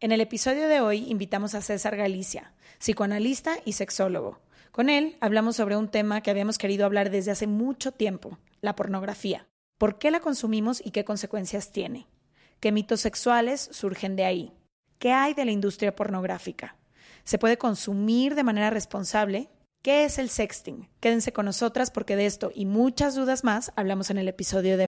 En el episodio de hoy invitamos a César Galicia, psicoanalista y sexólogo. Con él hablamos sobre un tema que habíamos querido hablar desde hace mucho tiempo, la pornografía. ¿Por qué la consumimos y qué consecuencias tiene? ¿Qué mitos sexuales surgen de ahí? ¿Qué hay de la industria pornográfica? ¿Se puede consumir de manera responsable? ¿Qué es el sexting? Quédense con nosotras porque de esto y muchas dudas más hablamos en el episodio de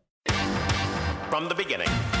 From the beginning.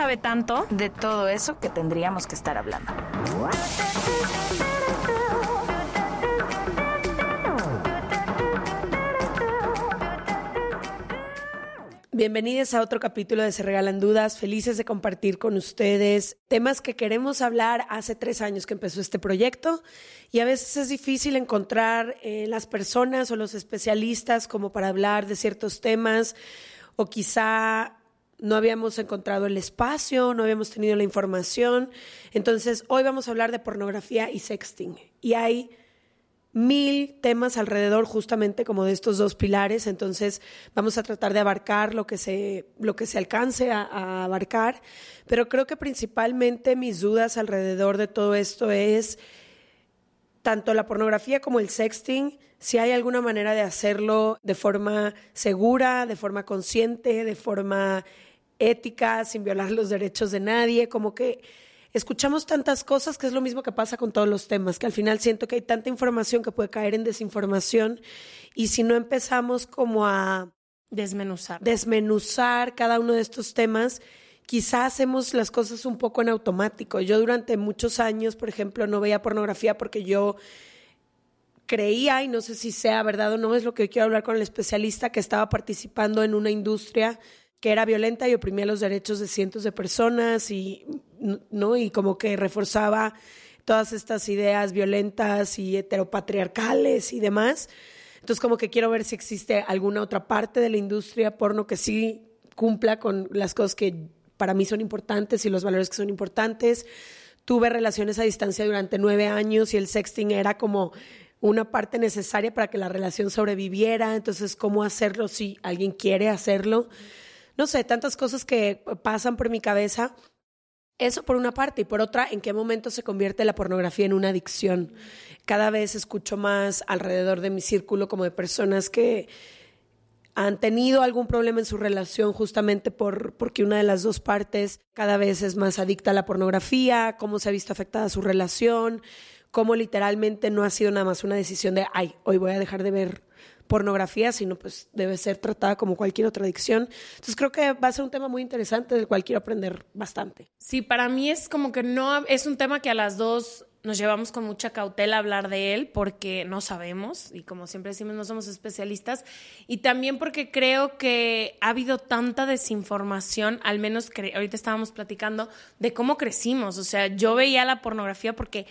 sabe tanto. de todo eso que tendríamos que estar hablando. Bienvenidos a otro capítulo de Se Regalan Dudas, felices de compartir con ustedes temas que queremos hablar hace tres años que empezó este proyecto y a veces es difícil encontrar eh, las personas o los especialistas como para hablar de ciertos temas o quizá no habíamos encontrado el espacio, no habíamos tenido la información. Entonces, hoy vamos a hablar de pornografía y sexting. Y hay mil temas alrededor justamente como de estos dos pilares, entonces vamos a tratar de abarcar lo que se, lo que se alcance a, a abarcar, pero creo que principalmente mis dudas alrededor de todo esto es tanto la pornografía como el sexting, si hay alguna manera de hacerlo de forma segura, de forma consciente, de forma ética, sin violar los derechos de nadie, como que escuchamos tantas cosas que es lo mismo que pasa con todos los temas, que al final siento que hay tanta información que puede caer en desinformación y si no empezamos como a Desmenuzar. desmenuzar cada uno de estos temas, quizá hacemos las cosas un poco en automático. Yo durante muchos años, por ejemplo, no veía pornografía porque yo creía, y no sé si sea verdad o no, es lo que quiero hablar con el especialista, que estaba participando en una industria que era violenta y oprimía los derechos de cientos de personas y no y como que reforzaba todas estas ideas violentas y heteropatriarcales y demás. Entonces como que quiero ver si existe alguna otra parte de la industria porno que sí cumpla con las cosas que para mí son importantes y los valores que son importantes. Tuve relaciones a distancia durante nueve años y el sexting era como una parte necesaria para que la relación sobreviviera. Entonces, ¿cómo hacerlo si alguien quiere hacerlo? No sé, tantas cosas que pasan por mi cabeza. Eso por una parte y por otra, ¿en qué momento se convierte la pornografía en una adicción? Cada vez escucho más alrededor de mi círculo como de personas que han tenido algún problema en su relación justamente por, porque una de las dos partes cada vez es más adicta a la pornografía, cómo se ha visto afectada su relación, cómo literalmente no ha sido nada más una decisión de, ay, hoy voy a dejar de ver pornografía, sino pues debe ser tratada como cualquier otra adicción. Entonces creo que va a ser un tema muy interesante del cual quiero aprender bastante. Sí, para mí es como que no es un tema que a las dos nos llevamos con mucha cautela a hablar de él porque no sabemos y como siempre decimos no somos especialistas y también porque creo que ha habido tanta desinformación, al menos ahorita estábamos platicando de cómo crecimos, o sea, yo veía la pornografía porque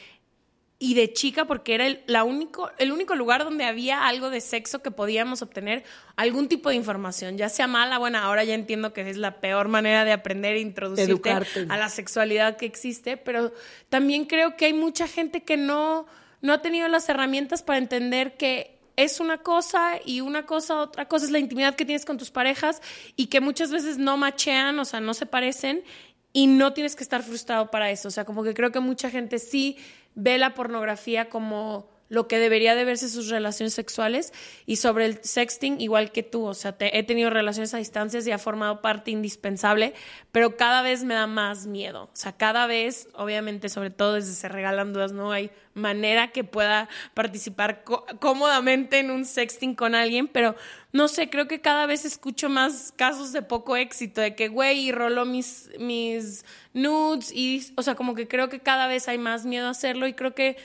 y de chica porque era el, la único, el único lugar donde había algo de sexo que podíamos obtener algún tipo de información, ya sea mala, buena, ahora ya entiendo que es la peor manera de aprender e introducirte Educarte. a la sexualidad que existe, pero también creo que hay mucha gente que no, no ha tenido las herramientas para entender que es una cosa y una cosa, otra cosa es la intimidad que tienes con tus parejas y que muchas veces no machean, o sea, no se parecen y no tienes que estar frustrado para eso. O sea, como que creo que mucha gente sí ve la pornografía como lo que debería de verse sus relaciones sexuales y sobre el sexting igual que tú, o sea, te- he tenido relaciones a distancias y ha formado parte indispensable, pero cada vez me da más miedo, o sea, cada vez, obviamente, sobre todo desde Se Regalan Dudas, no hay manera que pueda participar có- cómodamente en un sexting con alguien, pero no sé, creo que cada vez escucho más casos de poco éxito, de que, güey, roló mis, mis nudes, y, o sea, como que creo que cada vez hay más miedo a hacerlo y creo que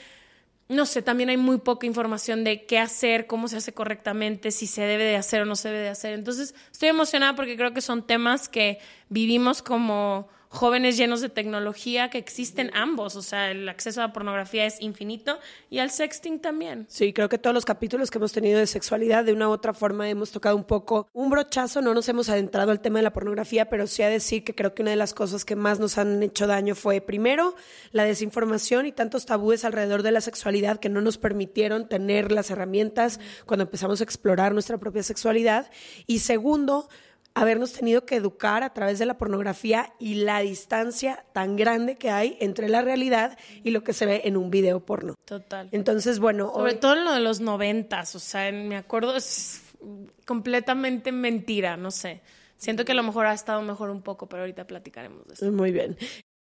no sé, también hay muy poca información de qué hacer, cómo se hace correctamente, si se debe de hacer o no se debe de hacer. Entonces, estoy emocionada porque creo que son temas que vivimos como jóvenes llenos de tecnología que existen ambos. O sea, el acceso a la pornografía es infinito y al sexting también. Sí, creo que todos los capítulos que hemos tenido de sexualidad, de una u otra forma, hemos tocado un poco un brochazo. No nos hemos adentrado al tema de la pornografía, pero sí a decir que creo que una de las cosas que más nos han hecho daño fue, primero, la desinformación y tantos tabúes alrededor de la sexualidad que no nos permitieron tener las herramientas cuando empezamos a explorar nuestra propia sexualidad. Y segundo, habernos tenido que educar a través de la pornografía y la distancia tan grande que hay entre la realidad y lo que se ve en un video porno. Total. Entonces, bueno, Sobre hoy- todo en lo de los noventas, o sea, en- me acuerdo, es completamente mentira, no sé. Siento que a lo mejor ha estado mejor un poco, pero ahorita platicaremos de eso. Muy bien.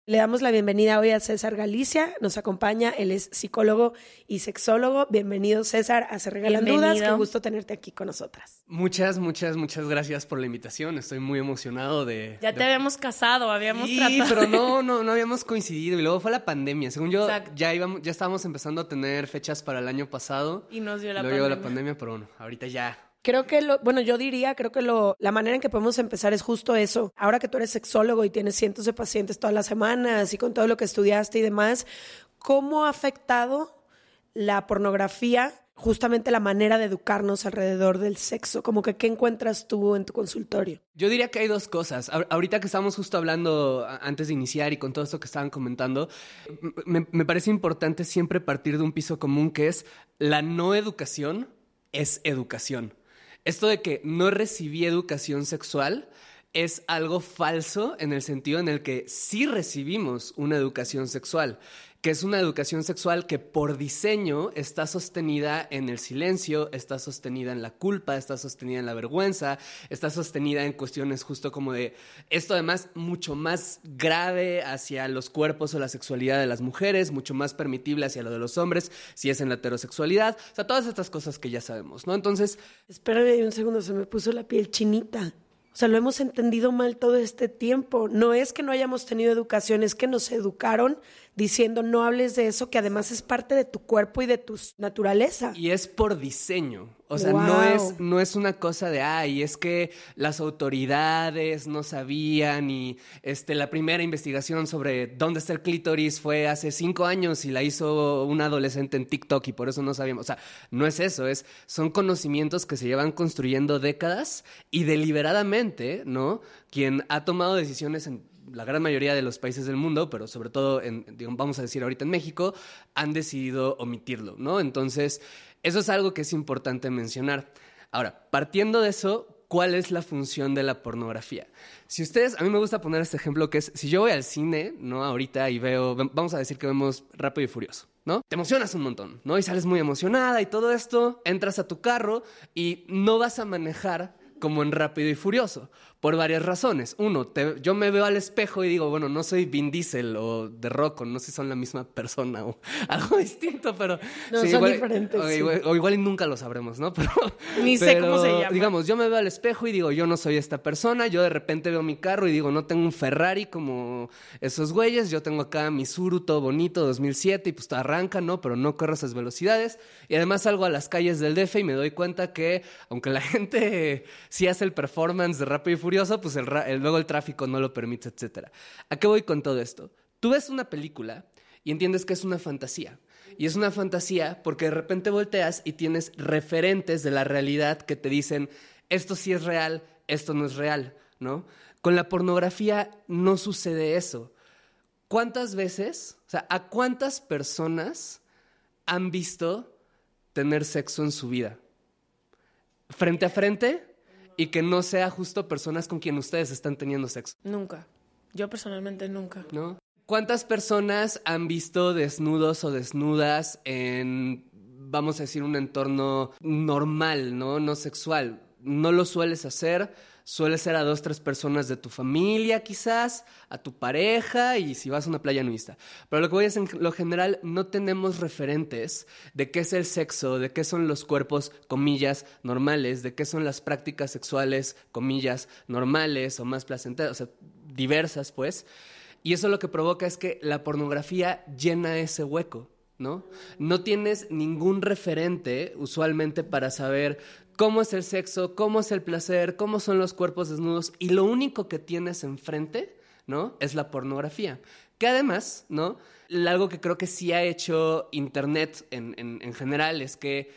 Le damos la bienvenida hoy a César Galicia. Nos acompaña, él es psicólogo y sexólogo. Bienvenido, César, a Se Regalan Dudas. Bienvenido. Qué gusto tenerte aquí con nosotras. Muchas, muchas, muchas gracias por la invitación. Estoy muy emocionado de. Ya te habíamos casado, habíamos Sí, tratado. pero no, no, no habíamos coincidido. Y luego fue la pandemia. Según yo, Exacto. ya íbamos, ya estábamos empezando a tener fechas para el año pasado. Y nos dio la luego llegó la pandemia. pandemia, pero bueno, ahorita ya. Creo que, lo, bueno, yo diría, creo que lo, la manera en que podemos empezar es justo eso. Ahora que tú eres sexólogo y tienes cientos de pacientes todas las semanas y con todo lo que estudiaste y demás, ¿cómo ha afectado la pornografía justamente la manera de educarnos alrededor del sexo? Como que, ¿qué encuentras tú en tu consultorio? Yo diría que hay dos cosas. Ahorita que estamos justo hablando antes de iniciar y con todo esto que estaban comentando, me, me parece importante siempre partir de un piso común que es la no educación es educación. Esto de que no recibí educación sexual es algo falso en el sentido en el que sí recibimos una educación sexual, que es una educación sexual que por diseño está sostenida en el silencio, está sostenida en la culpa, está sostenida en la vergüenza, está sostenida en cuestiones justo como de esto además mucho más grave hacia los cuerpos o la sexualidad de las mujeres, mucho más permitible hacia lo de los hombres si es en la heterosexualidad, o sea, todas estas cosas que ya sabemos, ¿no? Entonces, Espérame un segundo, se me puso la piel chinita. O sea, lo hemos entendido mal todo este tiempo. No es que no hayamos tenido educación, es que nos educaron diciendo no hables de eso, que además es parte de tu cuerpo y de tu naturaleza. Y es por diseño. O sea, Wow. no, es, no es una cosa de, ay, es que las autoridades no sabían y este, la primera investigación sobre dónde está el clítoris fue hace cinco años y la hizo un adolescente en TikTok y por eso no sabíamos. O sea, no es eso, es, son conocimientos que se llevan construyendo décadas y deliberadamente, ¿no? Quien ha tomado decisiones en la gran mayoría de los países del mundo, pero sobre todo, en, digamos, vamos a decir ahorita en México, han decidido omitirlo, ¿no? Entonces, eso es algo que es importante mencionar. Ahora, partiendo de eso, ¿cuál es la función de la pornografía? Si ustedes, a mí me gusta poner este ejemplo que es, si yo voy al cine, ¿no? Ahorita y veo, vamos a decir que vemos Rápido y Furioso. ¿No? Te emocionas un montón, ¿no? Y sales muy emocionada y todo esto, entras a tu carro y no vas a manejar como en Rápido y Furioso, por varias razones. Uno, te- yo me veo al espejo y digo, bueno, no soy Vin Diesel o The Rock, o no sé si son la misma persona o algo distinto, pero... No, son diferentes, O, sí. igual, o igual y nunca lo sabremos, ¿no? Pero, Ni sé cómo se llama. Digamos, yo me veo al espejo y digo, yo no soy esta persona, yo de repente veo mi carro y digo, no tengo un Ferrari como esos güeyes, yo tengo acá mi Suru todo bonito 2007 y pues arranca, ¿no? Pero no corro esas velocidades. Y además salgo a las calles del DF y me doy cuenta que, aunque la gente sí hace el performance de Rápido y Furioso, pues luego el tráfico no lo permite, etcétera. ¿A qué voy con todo esto? Tú ves una película y entiendes que es una fantasía. Y es una fantasía porque de repente volteas y tienes referentes de la realidad que te dicen, esto sí es real, esto no es real, ¿no? Con la pornografía no sucede eso. ¿Cuántas veces, o sea, a cuántas personas han visto tener sexo en su vida? Frente a frente y que no sea justo personas con quien ustedes están teniendo sexo, Nunca. Yo personalmente nunca. ¿no? ¿Cuántas personas han visto desnudos o desnudas en, vamos a decir, un entorno normal, ¿no? No sexual. No lo sueles hacer, suele ser a dos, tres personas de tu familia quizás, a tu pareja y si vas a una playa nudista. Pero lo que voy es, en lo general, no tenemos referentes de qué es el sexo, de qué son los cuerpos, comillas, normales, de qué son las prácticas sexuales, comillas, normales o más placenteras, o sea, diversas, pues. Y eso lo que provoca es que la pornografía llena ese hueco, ¿no? No tienes ningún referente usualmente para saber cómo es el sexo, cómo es el placer, cómo son los cuerpos desnudos y lo único que tienes enfrente, ¿no? Es la pornografía. Que además, ¿no? Algo que creo que sí ha hecho Internet en, en- en general es que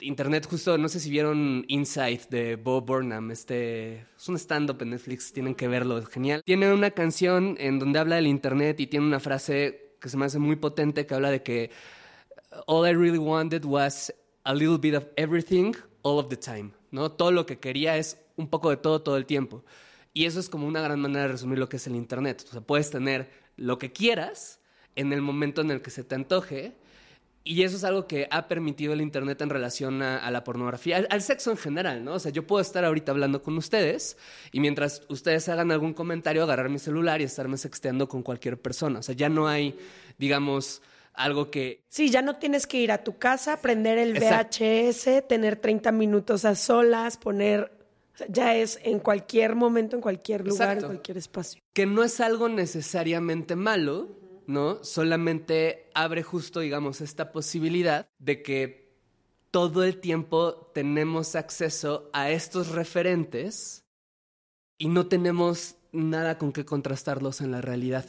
Internet, justo, no sé si vieron Inside de Bo Burnham, este, es un stand-up en Netflix, tienen que verlo, es genial. Tiene una canción en donde habla del Internet y tiene una frase que se me hace muy potente que habla de que all I really wanted was a little bit of everything all of the time, ¿no? Todo lo que quería es un poco de todo todo el tiempo. Y eso es como una gran manera de resumir lo que es el Internet. O sea, puedes tener lo que quieras en el momento en el que se te antoje. Y eso es algo que ha permitido el Internet en relación a, la pornografía, al, al sexo en general, ¿no? O sea, yo puedo estar ahorita hablando con ustedes y mientras ustedes hagan algún comentario, agarrar mi celular y estarme sexteando con cualquier persona. O sea, ya no hay, digamos, algo que Sí, ya no tienes que ir a tu casa, prender el Exacto. VHS, tener 30 minutos a solas, poner... o sea, ya es en cualquier momento, en cualquier lugar, Exacto. en cualquier espacio. que no es algo necesariamente malo, ¿no? Solamente abre justo, digamos, esta posibilidad de que todo el tiempo tenemos acceso a estos referentes y no tenemos nada con qué contrastarlos en la realidad,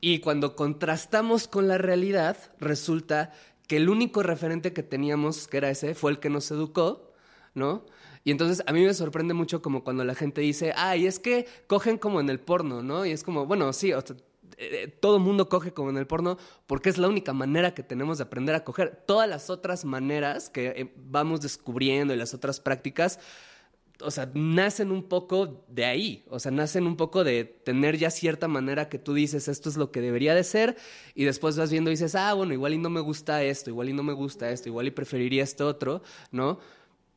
Y cuando contrastamos con la realidad, resulta que el único referente que teníamos, que era ese, fue el que nos educó, ¿no? Y entonces a mí me sorprende mucho como cuando la gente dice, ay, es que cogen como en el porno, ¿no? Y es como, bueno, sí, o sea, eh, todo mundo coge como en el porno porque es la única manera que tenemos de aprender a coger. Todas las otras maneras que eh, vamos descubriendo y las otras prácticas, o sea, nacen un poco de ahí, o sea, nacen un poco de tener ya cierta manera que tú dices, esto es lo que debería de ser, y después vas viendo y dices, ah, bueno, igual y no me gusta esto, igual y no me gusta esto, igual y preferiría esto otro, ¿no?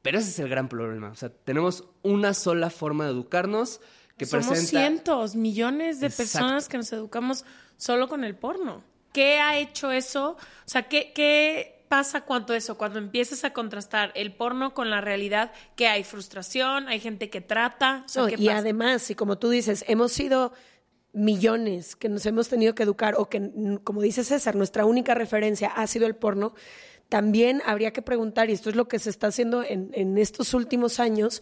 Pero ese es el gran problema, o sea, tenemos una sola forma de educarnos que Somos presenta... cientos, millones de Exacto. personas que nos educamos solo con el porno. ¿Qué ha hecho eso? O sea, ¿qué, qué pasa cuando eso? Cuando empiezas a contrastar el porno con la realidad, que hay frustración, hay gente que trata. O sea, No, ¿qué y pasa? además, y como tú dices, hemos sido millones que nos hemos tenido que educar o que, como dice César, nuestra única referencia ha sido el porno, también habría que preguntar, y esto es lo que se está haciendo en, en estos últimos años,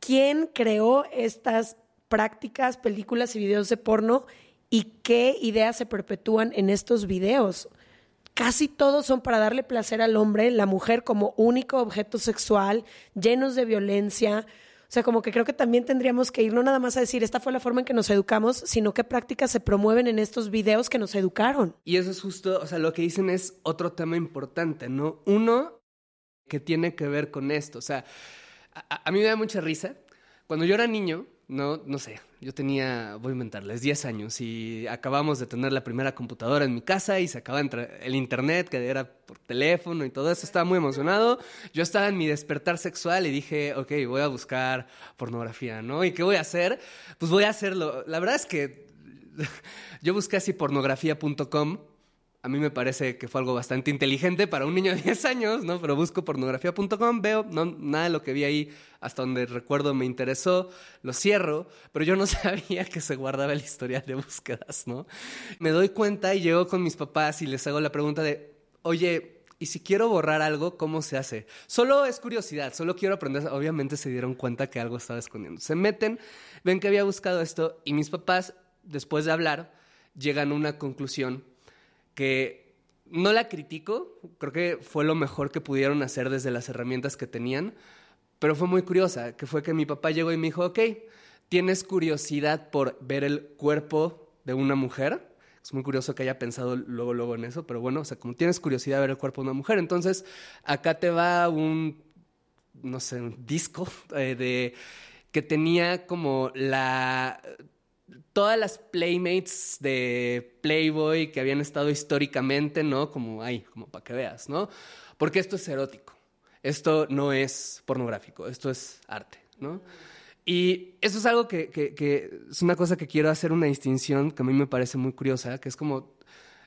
¿quién creó estas prácticas, películas y videos de porno y qué ideas se perpetúan en estos videos? Casi todos son para darle placer al hombre, la mujer como único objeto sexual, llenos de violencia. O sea, como que creo que también tendríamos que ir no nada más a decir esta fue la forma en que nos educamos, sino qué prácticas se promueven en estos videos que nos educaron. Y eso es justo, o sea, lo que dicen es otro tema importante, ¿no? Uno que tiene que ver con esto, o sea, a, mí me da mucha risa. Cuando yo era niño, no, no sé, yo tenía, voy a inventarles, 10 años y acabamos de tener la primera computadora en mi casa y se acaba el internet, que era por teléfono y todo eso, estaba muy emocionado. Yo estaba en mi despertar sexual y dije, ok, voy a buscar pornografía, ¿no? ¿Y qué voy a hacer? Pues voy a hacerlo. La verdad es que yo busqué así pornografía.com. A mí me parece que fue algo bastante inteligente para un niño de 10 años, ¿no? Pero busco pornografía.com, veo, no, nada de lo que vi ahí, hasta donde recuerdo me interesó, lo cierro, pero yo no sabía que se guardaba el historial de búsquedas, ¿no? Me doy cuenta y llego con mis papás y les hago la pregunta de, oye, ¿y si quiero borrar algo, cómo se hace? Solo es curiosidad, solo quiero aprender. Obviamente se dieron cuenta que algo estaba escondiendo. Se meten, ven que había buscado esto y mis papás, después de hablar, llegan a una conclusión que no la critico, creo que fue lo mejor que pudieron hacer desde las herramientas que tenían, pero fue muy curiosa, que fue que mi papá llegó y me dijo, ok, ¿tienes curiosidad por ver el cuerpo de una mujer? Es muy curioso que haya pensado luego, luego en eso, pero bueno, o sea, como tienes curiosidad de ver el cuerpo de una mujer, entonces acá te va un, no sé, un disco eh, de que tenía como la todas las playmates de Playboy que habían estado históricamente, ¿no? Como ahí, como para que veas, ¿no? Porque esto es erótico. Esto no es pornográfico, esto es arte, ¿no? Y eso es algo que, que, que, es una cosa que quiero hacer una distinción que a mí me parece muy curiosa, que es como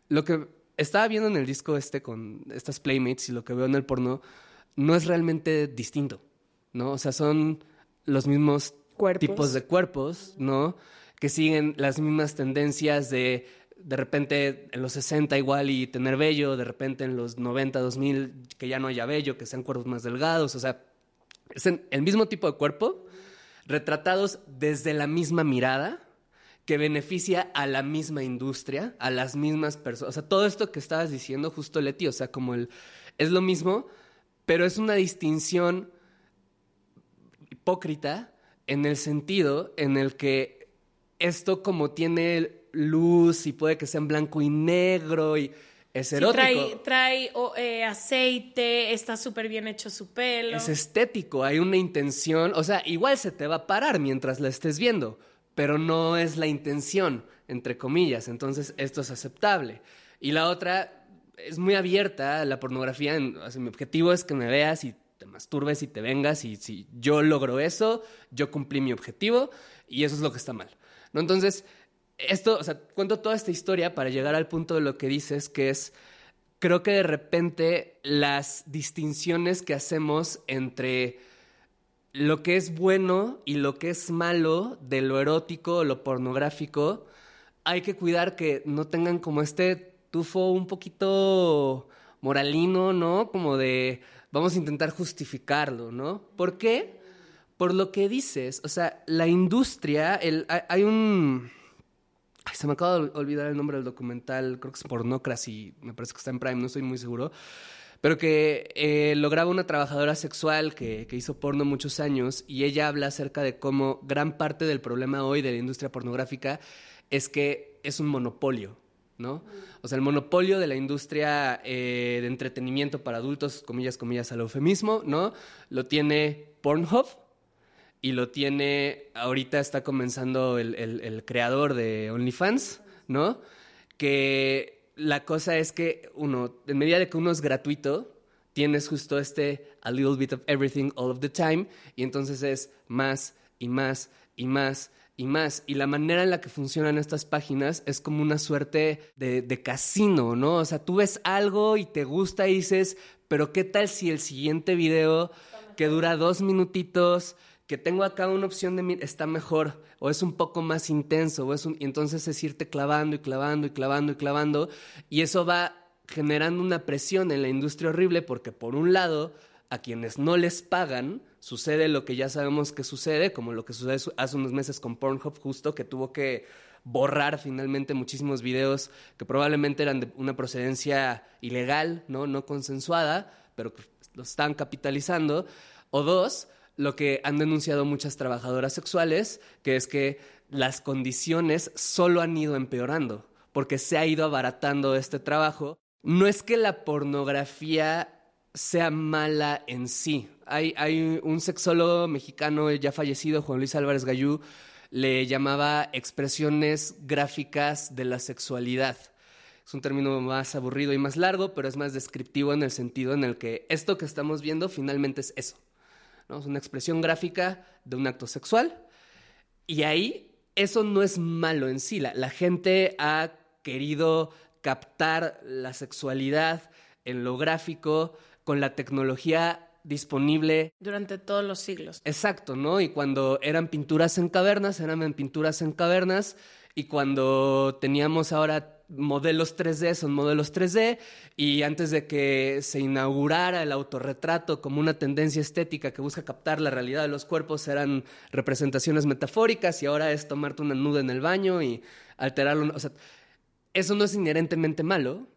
lo que estaba viendo en el disco este con estas playmates y lo que veo en el porno no es realmente distinto, ¿no? O sea, son los mismos Cuerpos. tipos de cuerpos, ¿no? Que siguen las mismas tendencias de de repente en los 60 igual y tener vello, de repente en los 90, 2000 que ya no haya vello, que sean cuerpos más delgados, o sea, es el mismo tipo de cuerpo, retratados desde la misma mirada que beneficia a la misma industria, a las mismas personas. O sea, todo esto que estabas diciendo justo Leti, o sea, como el es lo mismo, pero es una distinción hipócrita en el sentido en el que esto como tiene luz y puede que sea en blanco y negro y es Sí, erótico. trae eh, aceite, está súper bien hecho su pelo. Es estético, hay una intención, o sea, igual se te va a parar mientras la estés viendo, pero no es la intención, entre comillas, entonces esto es aceptable. Y la otra es muy abierta, la pornografía, en- o sea, mi objetivo es que me veas y te masturbes y te vengas y si yo logro eso, yo cumplí mi objetivo y eso es lo que está mal. ¿No? Entonces, esto, o sea, cuento toda esta historia para llegar al punto de lo que dices, que es creo que de repente las distinciones que hacemos entre lo que es bueno y lo que es malo de lo erótico lo pornográfico, hay que cuidar que no tengan como este tufo un poquito moralino, ¿no? Como de vamos a intentar justificarlo, ¿no? ¿Por qué? Por lo que dices, o sea, la industria, el, hay, un... Se me acaba de olvidar el nombre del documental, creo que es Pornocracy, me parece que está en Prime, no estoy muy seguro, pero que eh, lograba una trabajadora sexual que, que hizo porno muchos años y ella habla acerca de cómo gran parte del problema hoy de la industria pornográfica es que es un monopolio, ¿no? O sea, el monopolio de la industria eh, de entretenimiento para adultos, comillas, comillas, al eufemismo, ¿no? Lo tiene Pornhub, y lo tiene, ahorita está comenzando el, el- creador de OnlyFans, ¿no? Que la cosa es que uno, en medida de que uno es gratuito, tienes justo este a little bit of everything all of the time, y entonces es más y más y más y más. Y la manera en la que funcionan estas páginas es como una suerte de, de casino, ¿no? O sea, tú ves algo y te gusta y dices, pero ¿qué tal si el siguiente video que dura dos minutitos, que tengo acá una opción de mi- está mejor, o es un poco más intenso, o es un, y entonces es irte clavando y clavando y clavando y clavando, y eso va generando una presión en la industria horrible, porque por un lado, a quienes no les pagan, sucede lo que ya sabemos que sucede, como lo que sucede su- hace unos meses con Pornhub, justo que tuvo que borrar finalmente muchísimos videos que probablemente eran de una procedencia ilegal, no, no consensuada, pero los están capitalizando. O dos, lo que han denunciado muchas trabajadoras sexuales, que es que las condiciones solo han ido empeorando, porque se ha ido abaratando este trabajo. No es que la pornografía sea mala en sí. Hay, un sexólogo mexicano ya fallecido, Juan Luis Álvarez Gallú, le llamaba expresiones gráficas de la sexualidad. Es un término más aburrido y más largo, pero es más descriptivo en el sentido en el que esto que estamos viendo finalmente es eso. ¿No? Es una expresión gráfica de un acto sexual. Y ahí eso no es malo en sí. La, la gente ha querido captar la sexualidad en lo gráfico con la tecnología disponible Durante todos los siglos. Exacto, ¿no? Y cuando eran pinturas en cavernas, eran pinturas en cavernas. Y cuando teníamos ahora modelos 3D, son modelos 3D. Y antes de que se inaugurara el autorretrato como una tendencia estética que busca captar la realidad de los cuerpos, eran representaciones metafóricas. Y ahora es tomarte una nuda en el baño y alterarlo. O sea, eso no es inherentemente malo,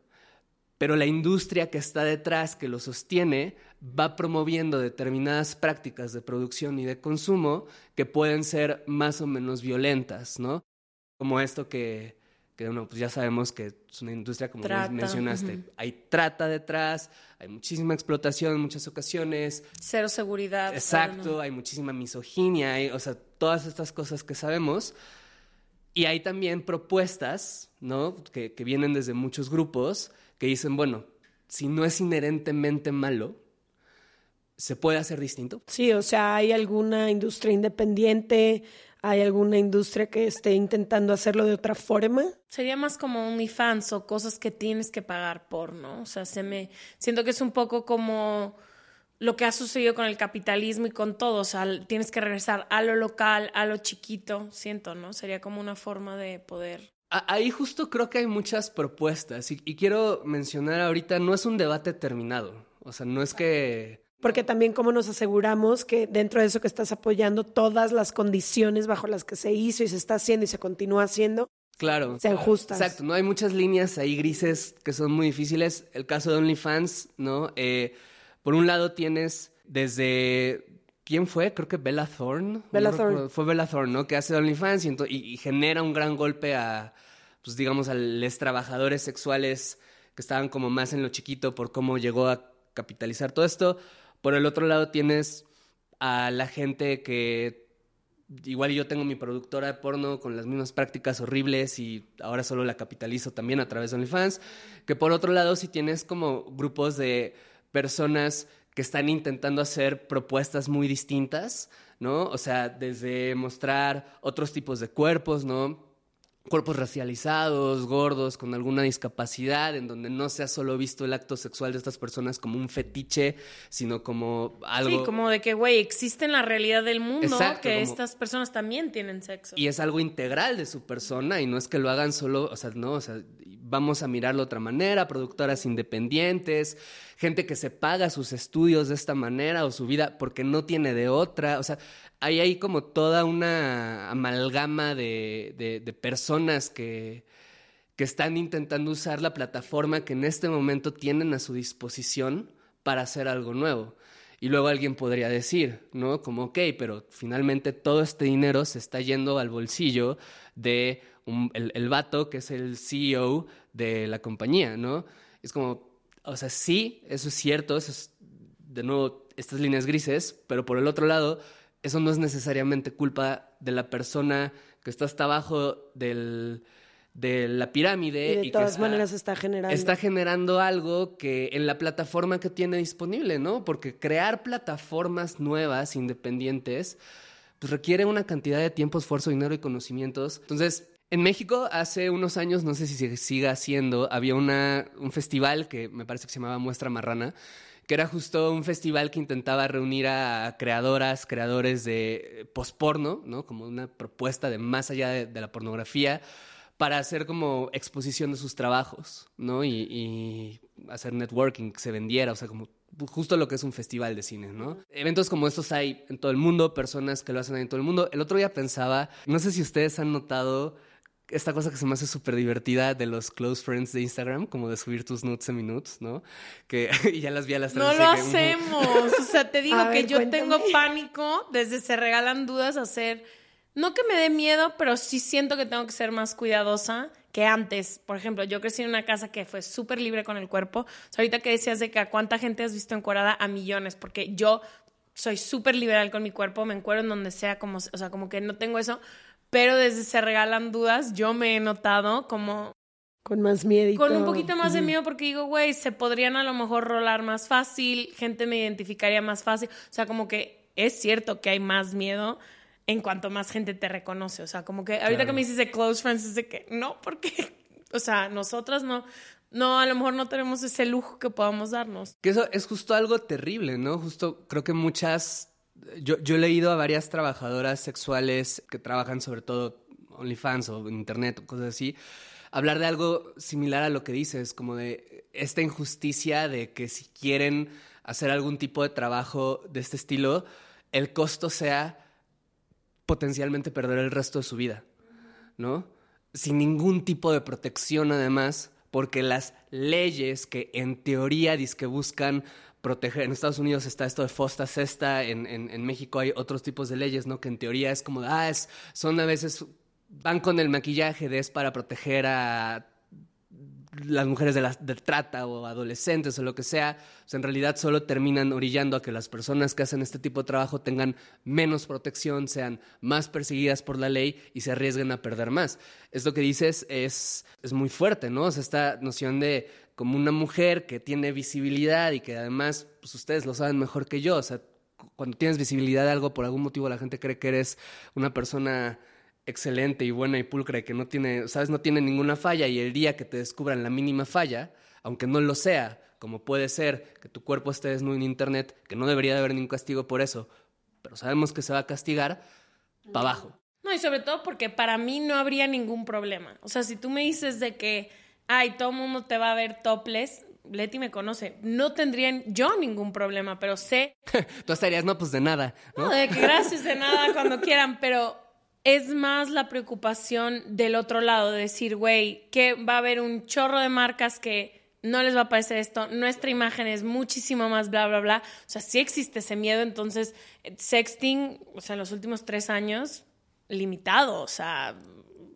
pero la industria que está detrás, que lo sostiene, va promoviendo determinadas prácticas de producción y de consumo que pueden ser más o menos violentas, ¿no? Como esto que, que bueno, pues ya sabemos que es una industria, como Trata, mencionaste, ujú. hay trata detrás, hay muchísima explotación en muchas ocasiones, Cero seguridad. Exacto, no. hay muchísima misoginia, hay, o sea, todas estas cosas que sabemos. Y hay también propuestas, ¿no? Que, que vienen desde muchos grupos que dicen, bueno, si no es inherentemente malo, ¿se puede hacer distinto? Sí, o sea, hay alguna industria independiente, hay alguna industria que esté intentando hacerlo de otra forma. Sería más como OnlyFans o cosas que tienes que pagar por, ¿no? O sea, se me siento que es un poco como lo que ha sucedido con el capitalismo y con todo, o sea, al- tienes que regresar a lo local, a lo chiquito, siento, ¿no? Sería como una forma de poder. Ahí justo creo que hay muchas propuestas y, y quiero mencionar ahorita, no es un debate terminado, o sea, no es que... Porque también cómo nos aseguramos que dentro de eso que estás apoyando, todas las condiciones bajo las que se hizo y se está haciendo y se continúa haciendo Claro. sean justas. Exacto, no hay muchas líneas ahí grises que son muy difíciles. El caso de OnlyFans, ¿no? Eh, por un lado tienes desde. ¿Quién fue? Creo que Bella Thorne. Bella No Thorne. Fue Bella Thorne, ¿no? Que hace OnlyFans y, ento- y- y genera un gran golpe a, pues digamos, a los trabajadores sexuales que estaban como más en lo chiquito por cómo llegó a capitalizar todo esto. Por el otro lado tienes a la gente que igual yo tengo mi productora de porno con las mismas prácticas horribles y ahora solo la capitalizo también a través de OnlyFans, que por otro lado si tienes como grupos de personas que están intentando hacer propuestas muy distintas, ¿no? O sea, desde mostrar otros tipos de cuerpos, ¿no? Cuerpos racializados, gordos, con alguna discapacidad, en donde no se ha solo visto el acto sexual de estas personas como un fetiche, sino como algo... Sí, como de que, güey, existe en la realidad del mundo Exacto, que como- estas personas también tienen sexo. Y es algo integral de su persona y no es que lo hagan solo, o sea, no, o sea, vamos a mirarlo de otra manera, productoras independientes, gente que se paga sus estudios de esta manera o su vida porque no tiene de otra, o sea, hay ahí como toda una amalgama de, de- personas que, que están intentando usar la plataforma que en este momento tienen a su disposición para hacer algo nuevo. Y luego alguien podría decir, ¿no? Como, ok, pero finalmente todo este dinero se está yendo al bolsillo de el, el vato que es el CEO de la compañía, ¿no? Es como, o sea, sí, eso es cierto, eso es, de nuevo, estas líneas grises, pero por el otro lado, eso no es necesariamente culpa de la persona que está hasta abajo del, de la pirámide. Y de que todas está- maneras está generando. Está generando algo que en la plataforma que tiene disponible, ¿no? Porque crear plataformas nuevas, independientes, pues requiere una cantidad de tiempo, esfuerzo, dinero y conocimientos. Entonces, en México, hace unos años, no sé si se siga haciendo, había una, un festival que me parece que se llamaba Muestra Marrana, que era justo un festival que intentaba reunir a creadoras, creadores de eh, posporno, ¿no? Como una propuesta de más allá de, la pornografía, para hacer como exposición de sus trabajos, ¿no? Y, y hacer networking, que se vendiera, o sea, como justo lo que es un festival de cine, ¿no? Eventos como estos hay en todo el mundo, personas que lo hacen en todo el mundo. El otro día pensaba, no sé si ustedes han notado esta cosa que se me hace súper divertida de los close friends de Instagram, como de subir tus nudes en minutos, ¿no? Que y ya las vi a las tres. No y lo ujú. hacemos. O sea, te digo A que ver, yo cuéntame. tengo pánico desde se regalan dudas a hacer. No que me dé miedo, pero sí siento que tengo que ser más cuidadosa que antes. Por ejemplo, yo crecí en una casa que fue súper libre con el cuerpo. O sea, ahorita que decías de que a cuánta gente has visto encuerada, a millones, porque yo soy súper liberal con mi cuerpo, me encuero en donde sea, como, o sea, como que no tengo eso. Pero desde se regalan dudas, yo me he notado como Con más miedo. con un poquito más de miedo porque digo, güey, se podrían a lo mejor rolar más fácil, gente me identificaría más fácil. O sea, como que es cierto que hay más miedo en cuanto más gente te reconoce. O sea, como que ahorita Claro. que me dices de close friends, es de que no, porque, o sea, nosotras no, no, a lo mejor no tenemos ese lujo que podamos darnos. Que eso es justo algo terrible, ¿no? Justo creo que muchas... Yo, yo he leído a varias trabajadoras sexuales que trabajan sobre todo OnlyFans o Internet o cosas así, hablar de algo similar a lo que dices, como de esta injusticia de que si quieren hacer algún tipo de trabajo de este estilo, el costo sea potencialmente perder el resto de su vida, ¿no? Sin ningún tipo de protección además porque las leyes que en teoría que buscan proteger. En Estados Unidos está esto de fosta cesta, en, en, México hay otros tipos de leyes, ¿no? Que en teoría es como, ah, es, son a veces, van con el maquillaje de es para proteger a las mujeres de, la, trata o adolescentes o lo que sea, en realidad solo terminan orillando a que las personas que hacen este tipo de trabajo tengan menos protección, sean más perseguidas por la ley y se arriesguen a perder más. Esto que dices es, es muy fuerte, ¿no? O sea, esta noción de como una mujer que tiene visibilidad y que además, pues ustedes lo saben mejor que yo, o sea, cuando tienes visibilidad de algo, por algún motivo la gente cree que eres una persona excelente y buena y pulcra y que no tiene, sabes, no tiene ninguna falla y el día que te descubran la mínima falla, aunque no lo sea, como puede ser que tu cuerpo esté desnudo en internet, que no debería de haber ningún castigo por eso, pero sabemos que se va a castigar, para abajo. No, y sobre todo porque para mí no habría ningún problema. O sea, si tú me dices de que, ay, todo el mundo te va a ver topless, Leti me conoce, no tendrían yo ningún problema, pero sé... Tú estarías, no, pues de nada. ¿no? no, de que gracias, de nada, cuando quieran, pero es más la preocupación del otro lado, de decir, güey, que va a haber un chorro de marcas que no les va a parecer esto, nuestra imagen es muchísimo más bla, bla, bla. O sea, sí existe ese miedo, entonces, sexting, o sea, en los últimos tres años, limitado, o sea,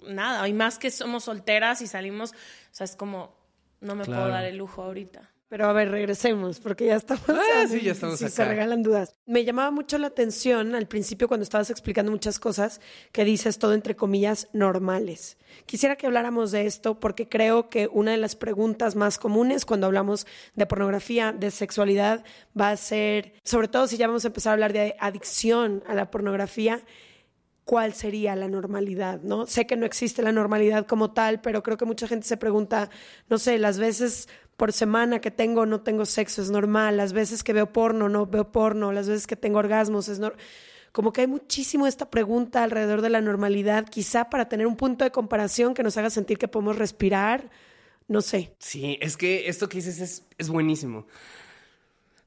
nada, hay más que somos solteras y salimos, o sea, es como, no me puedo dar el lujo ahorita. Pero a ver, regresemos, porque ya estamos. Ah, sí, ya estamos si se regalan dudas. Me llamaba mucho la atención al principio cuando estabas explicando muchas cosas que dices todo entre comillas normales. Quisiera que habláramos de esto porque creo que una de las preguntas más comunes cuando hablamos de pornografía, de sexualidad, va a ser, sobre todo si ya vamos a empezar a hablar de adicción a la pornografía, cuál sería la normalidad, ¿no? Sé que no existe la normalidad como tal, pero creo que mucha gente se pregunta, no sé, las veces por semana que tengo no tengo sexo, es normal, las veces que veo porno no veo porno, las veces que tengo orgasmos, es normal. Como que hay muchísimo esta pregunta alrededor de la normalidad, quizá para tener un punto de comparación que nos haga sentir que podemos respirar, no sé. Sí, es que esto que dices es, es buenísimo.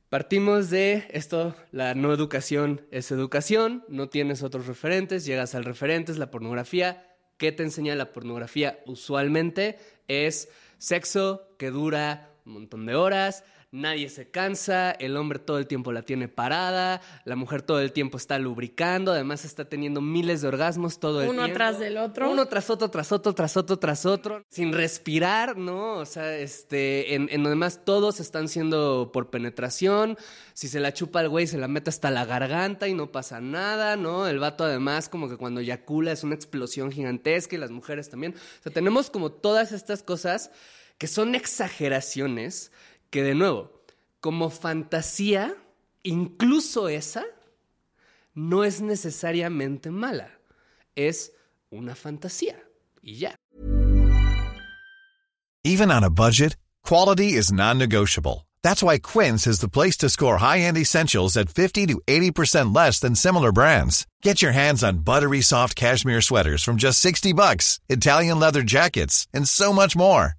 Partimos de esto, la no educación es educación, no tienes otros referentes, llegas al referente, es la pornografía. ¿Qué te enseña la pornografía? Usualmente es Sexo que dura un montón de horas, nadie se cansa, el hombre todo el tiempo la tiene parada, la mujer todo el tiempo está lubricando, además está teniendo miles de orgasmos todo el tiempo. Uno tras del otro. Uno tras otro, tras otro, tras otro, tras otro, sin respirar, ¿no? O sea, este, en, en demás todos están siendo por penetración, si se la chupa el güey se la mete hasta la garganta y no pasa nada, ¿no? El vato además como que cuando yacula es una explosión gigantesca y las mujeres también. O sea, tenemos como todas estas cosas que son exageraciones que de nuevo, como fantasía, incluso esa, no es necesariamente mala. Es una fantasía y ya. Even on a budget, quality is non-negotiable. That's why Quince is the place to score high-end essentials at 50 to 80% less than similar brands. Get your hands on buttery soft cashmere sweaters from just 60 bucks, Italian leather jackets, and so much more.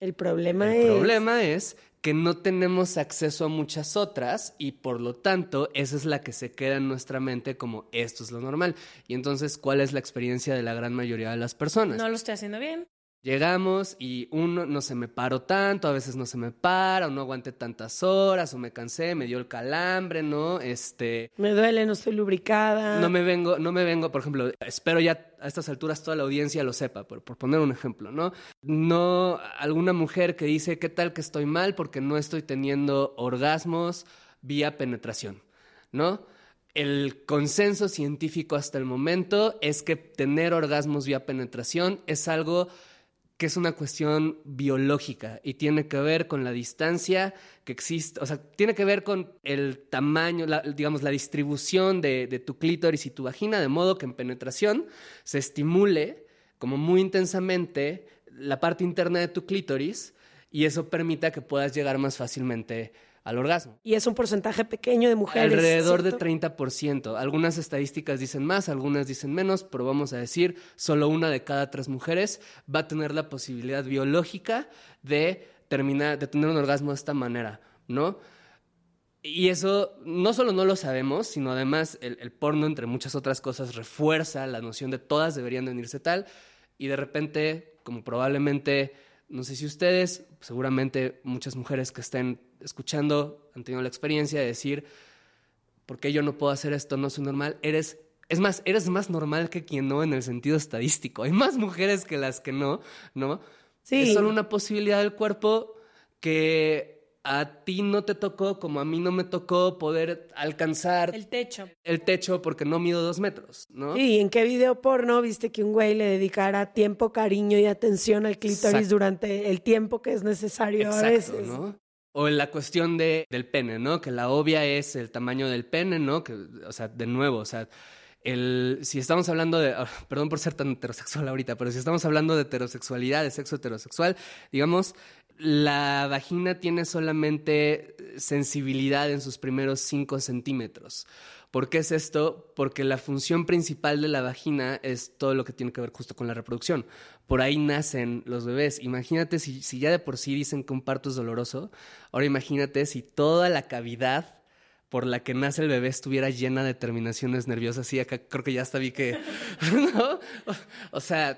El problema El es... problema es que no tenemos acceso a muchas otras y por lo tanto esa es la que se queda en nuestra mente como esto es lo normal. Y entonces, ¿cuál es la experiencia de la gran mayoría de las personas? No lo estoy haciendo bien. Llegamos y uno no se me paró tanto, a veces no se me para, o no aguanté tantas horas, o me cansé, me dio el calambre, ¿no? Este, Me duele, no estoy lubricada. no me vengo, no me vengo, por ejemplo, espero ya a estas alturas toda la audiencia lo sepa, por, por poner un ejemplo, ¿no? No alguna mujer que dice, ¿qué tal que estoy mal porque no estoy teniendo orgasmos vía penetración, ¿no? El consenso científico hasta el momento es que tener orgasmos vía penetración es algo que es una cuestión biológica y tiene que ver con la distancia que existe, o sea, tiene que ver con el tamaño, digamos, la distribución de, de tu clítoris y tu vagina, de modo que en penetración se estimule como muy intensamente la parte interna de tu clítoris y eso permita que puedas llegar más fácilmente al orgasmo. Y es un porcentaje pequeño de mujeres. Alrededor ¿cierto? de 30%. Algunas estadísticas dicen más, algunas dicen menos, pero vamos a decir, solo una de cada tres mujeres va a tener la posibilidad biológica de terminar, de tener un orgasmo de esta manera, ¿no? Y eso no solo no lo sabemos, sino además el, el porno, entre muchas otras cosas, refuerza la noción de todas deberían de venirse tal, y de repente, como probablemente, no sé si ustedes, seguramente muchas mujeres que estén escuchando han tenido la experiencia de decir, ¿por qué yo no puedo hacer esto? No soy normal. Eres, es más, eres más normal que quien no en el sentido estadístico. Hay más mujeres que las que no, ¿no? Sí. Es solo una posibilidad del cuerpo que a ti no te tocó, como a mí no me tocó poder alcanzar El techo. el techo porque no mido dos metros, ¿no? Sí, ¿en qué video porno viste que un güey le dedicara tiempo, cariño y atención al clítoris Exacto. durante el tiempo que es necesario a Exacto, veces? ¿no? O en la cuestión de, del pene, ¿no? Que la obvia es el tamaño del pene, ¿no? Que, o sea, de nuevo, o sea, el, si estamos hablando de, ah, perdón por ser tan heterosexual ahorita, pero si estamos hablando de heterosexualidad, de sexo heterosexual, digamos, la vagina tiene solamente sensibilidad en sus primeros 5 centímetros. ¿Por qué es esto? Porque la función principal de la vagina es todo lo que tiene que ver justo con la reproducción. Por ahí nacen los bebés. Imagínate si, ya de por sí dicen que un parto es doloroso, ahora imagínate si toda la cavidad por la que nace el bebé estuviera llena de terminaciones nerviosas. Y acá creo que ya hasta vi que... ¿no? O sea,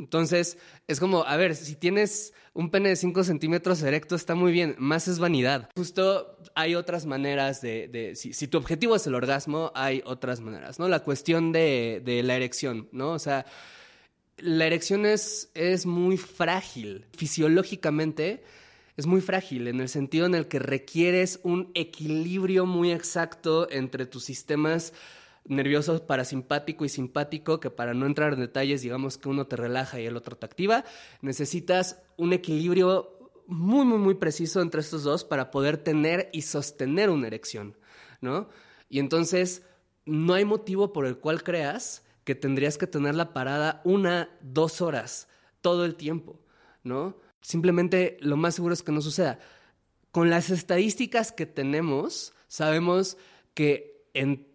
entonces es como, a ver, si tienes un pene de 5 centímetros erecto está muy bien, más es vanidad. Justo hay otras maneras de... si tu objetivo es el orgasmo, hay otras maneras, ¿no? La cuestión de, de la erección, ¿no? O sea, la erección es, es muy frágil. Fisiológicamente es muy frágil en el sentido en el que requieres un equilibrio muy exacto entre tus sistemas nerviosos parasimpático y simpático, que para no entrar en detalles, digamos que uno te relaja y el otro te activa, necesitas un equilibrio muy, muy, muy preciso entre estos dos para poder tener y sostener una erección, ¿no? Y entonces no hay motivo por el cual creas que tendrías que tenerla parada una, dos horas todo el tiempo, ¿no? Simplemente lo más seguro es que no suceda. Con las estadísticas que tenemos, sabemos que en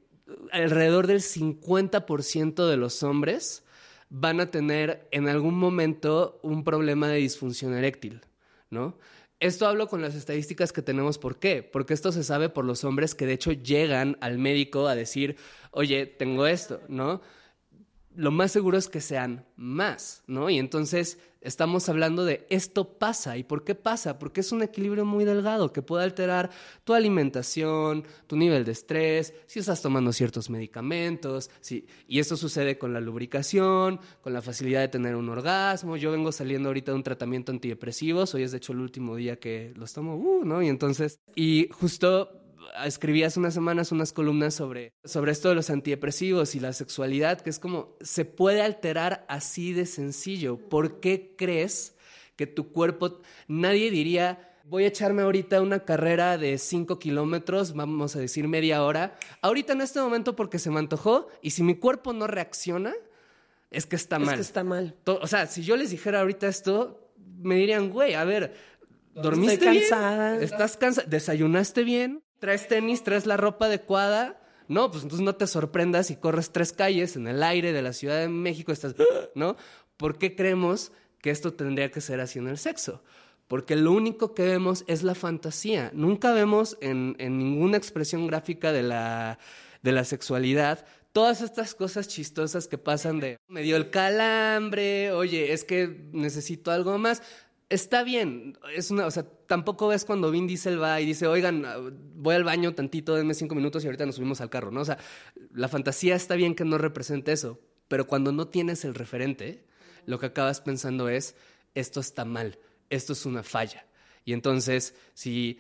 alrededor del 50% de los hombres van a tener en algún momento un problema de disfunción eréctil, ¿no? Esto hablo con las estadísticas que tenemos, ¿por qué? Porque esto se sabe por los hombres que de hecho llegan al médico a decir, oye, tengo esto, ¿no? Lo más seguro es que sean más, ¿no? Y entonces estamos hablando de esto pasa. ¿Y por qué pasa? Porque es un equilibrio muy delgado que puede alterar tu alimentación, tu nivel de estrés, si estás tomando ciertos medicamentos, si, y esto sucede con la lubricación, con la facilidad de tener un orgasmo. Yo vengo saliendo ahorita de un tratamiento antidepresivo, hoy es de hecho el último día que los tomo, uh, ¿no? Y entonces, y justo escribí hace unas semanas unas columnas sobre, sobre esto de los antidepresivos y la sexualidad, que es como, se puede alterar así de sencillo. ¿Por qué crees que tu cuerpo, nadie diría, voy a echarme ahorita una carrera de 5 kilómetros, vamos a decir media hora, ahorita en este momento porque se me antojó, y si mi cuerpo no reacciona, es que está mal. Es que está mal. O sea, si yo les dijera ahorita esto, me dirían, güey, a ver, ¿dormiste Estoy cansada. bien? ¿Estás cansada? ¿Desayunaste bien? ¿Traes tenis? ¿Traes la ropa adecuada? No, pues entonces no te sorprendas si corres tres calles en el aire de la Ciudad de México, estás, ¿no? ¿Por qué creemos que esto tendría que ser así en el sexo? Porque lo único que vemos es la fantasía. Nunca vemos en, en ninguna expresión gráfica de la, de la sexualidad todas estas cosas chistosas que pasan de me dio el calambre, oye, es que necesito algo más. Está bien, es una, o sea, tampoco ves cuando Vin Diesel va y dice, oigan, voy al baño tantito, denme cinco minutos y ahorita nos subimos al carro, ¿no? O sea, la fantasía está bien que no represente eso, pero cuando no tienes el referente, lo que acabas pensando es, esto está mal, esto es una falla. Y entonces, si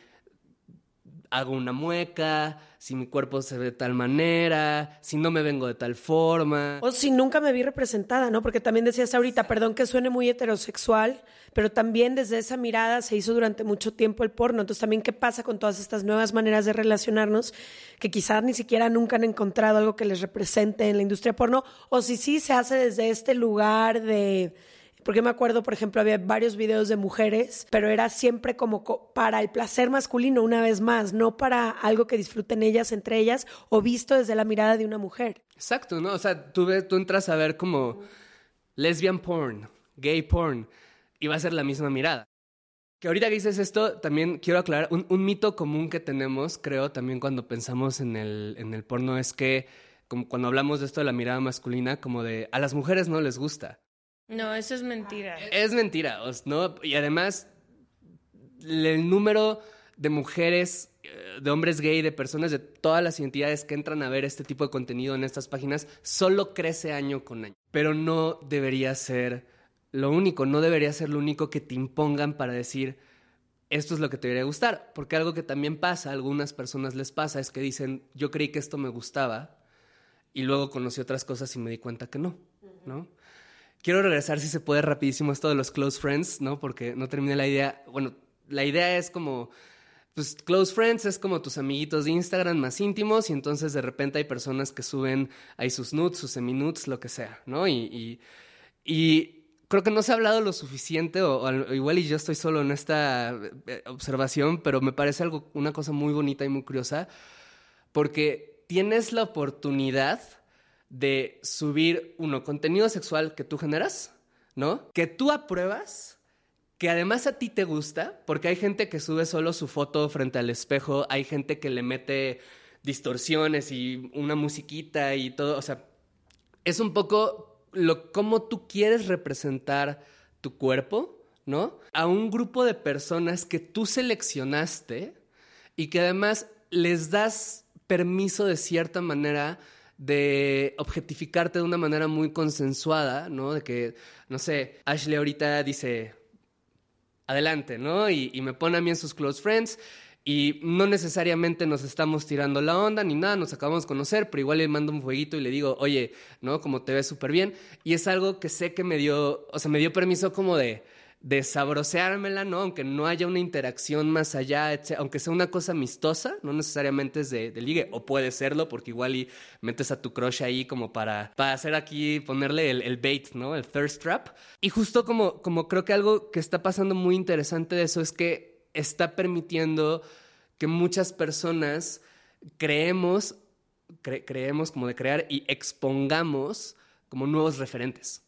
hago una mueca, si mi cuerpo se ve de tal manera, si no me vengo de tal forma. O si nunca me vi representada, ¿no? Porque también decías ahorita, perdón que suene muy heterosexual, pero también desde esa mirada se hizo durante mucho tiempo el porno. Entonces también qué pasa con todas estas nuevas maneras de relacionarnos que quizás ni siquiera nunca han encontrado algo que les represente en la industria porno, o si sí se hace desde este lugar de porque me acuerdo, por ejemplo, había varios videos de mujeres, pero era siempre como para el placer masculino, una vez más, no para algo que disfruten ellas entre ellas o visto desde la mirada de una mujer. Exacto, ¿no? O sea, tú, ves, tú entras a ver como lesbian porn, gay porn, y va a ser la misma mirada. Que ahorita que dices esto, también quiero aclarar, un, un mito común que tenemos, creo, también cuando pensamos en el, en el porno, es que como cuando hablamos de esto de la mirada masculina, como de a las mujeres no les gusta. No, eso es mentira. Es mentira, ¿no? Y además, el número de mujeres, eh, de hombres gay, de personas de todas las identidades que entran a ver este tipo de contenido en estas páginas, solo crece año con año. Pero no debería ser lo único, no debería ser lo único que te impongan para decir, esto es lo que te debería gustar. Porque algo que también pasa, a algunas personas les pasa, es que dicen, yo creí que esto me gustaba, y luego conocí otras cosas y me di cuenta que no, ¿no? Quiero regresar, si se puede, rapidísimo esto de los close friends, ¿no? Porque no terminé la idea. Bueno, la idea es como, pues, close friends es como tus amiguitos de Instagram más íntimos y entonces de repente hay personas que suben ahí sus nudes, sus semi-nudes, lo que sea, ¿no? Y, y, creo que no se ha hablado lo suficiente, o, o, igual y yo estoy solo en esta eh, observación, pero me parece algo, una cosa muy bonita y muy curiosa, porque tienes la oportunidad de subir, uno, contenido sexual que tú generas, ¿no? Que tú apruebas, que además a ti te gusta, porque hay gente que sube solo su foto frente al espejo, hay gente que le mete distorsiones y una musiquita y todo, o sea, es un poco lo cómo tú quieres representar tu cuerpo, ¿no? A un grupo de personas que tú seleccionaste y que además les das permiso de cierta manera de objetificarte de una manera muy consensuada, ¿no? De que, no sé, Ashley ahorita dice, adelante, ¿no? Y, y, me pone a mí en sus close friends y no necesariamente nos estamos tirando la onda ni nada, nos acabamos de conocer, pero igual le mando un fueguito y le digo, oye, ¿no? Como te ves súper bien. Y es algo que sé que me dio, o sea, me dio permiso como de de sabroseármela, ¿no? Aunque no haya una interacción más allá, aunque sea una cosa amistosa, no necesariamente es de, ligue, o puede serlo, porque igual y metes a tu crush ahí como para, para hacer aquí, ponerle el, bait, ¿no? El thirst trap. Y justo como, como creo que algo que está pasando muy interesante de eso es que está permitiendo que muchas personas creemos, cre creemos como de crear y expongamos como nuevos referentes,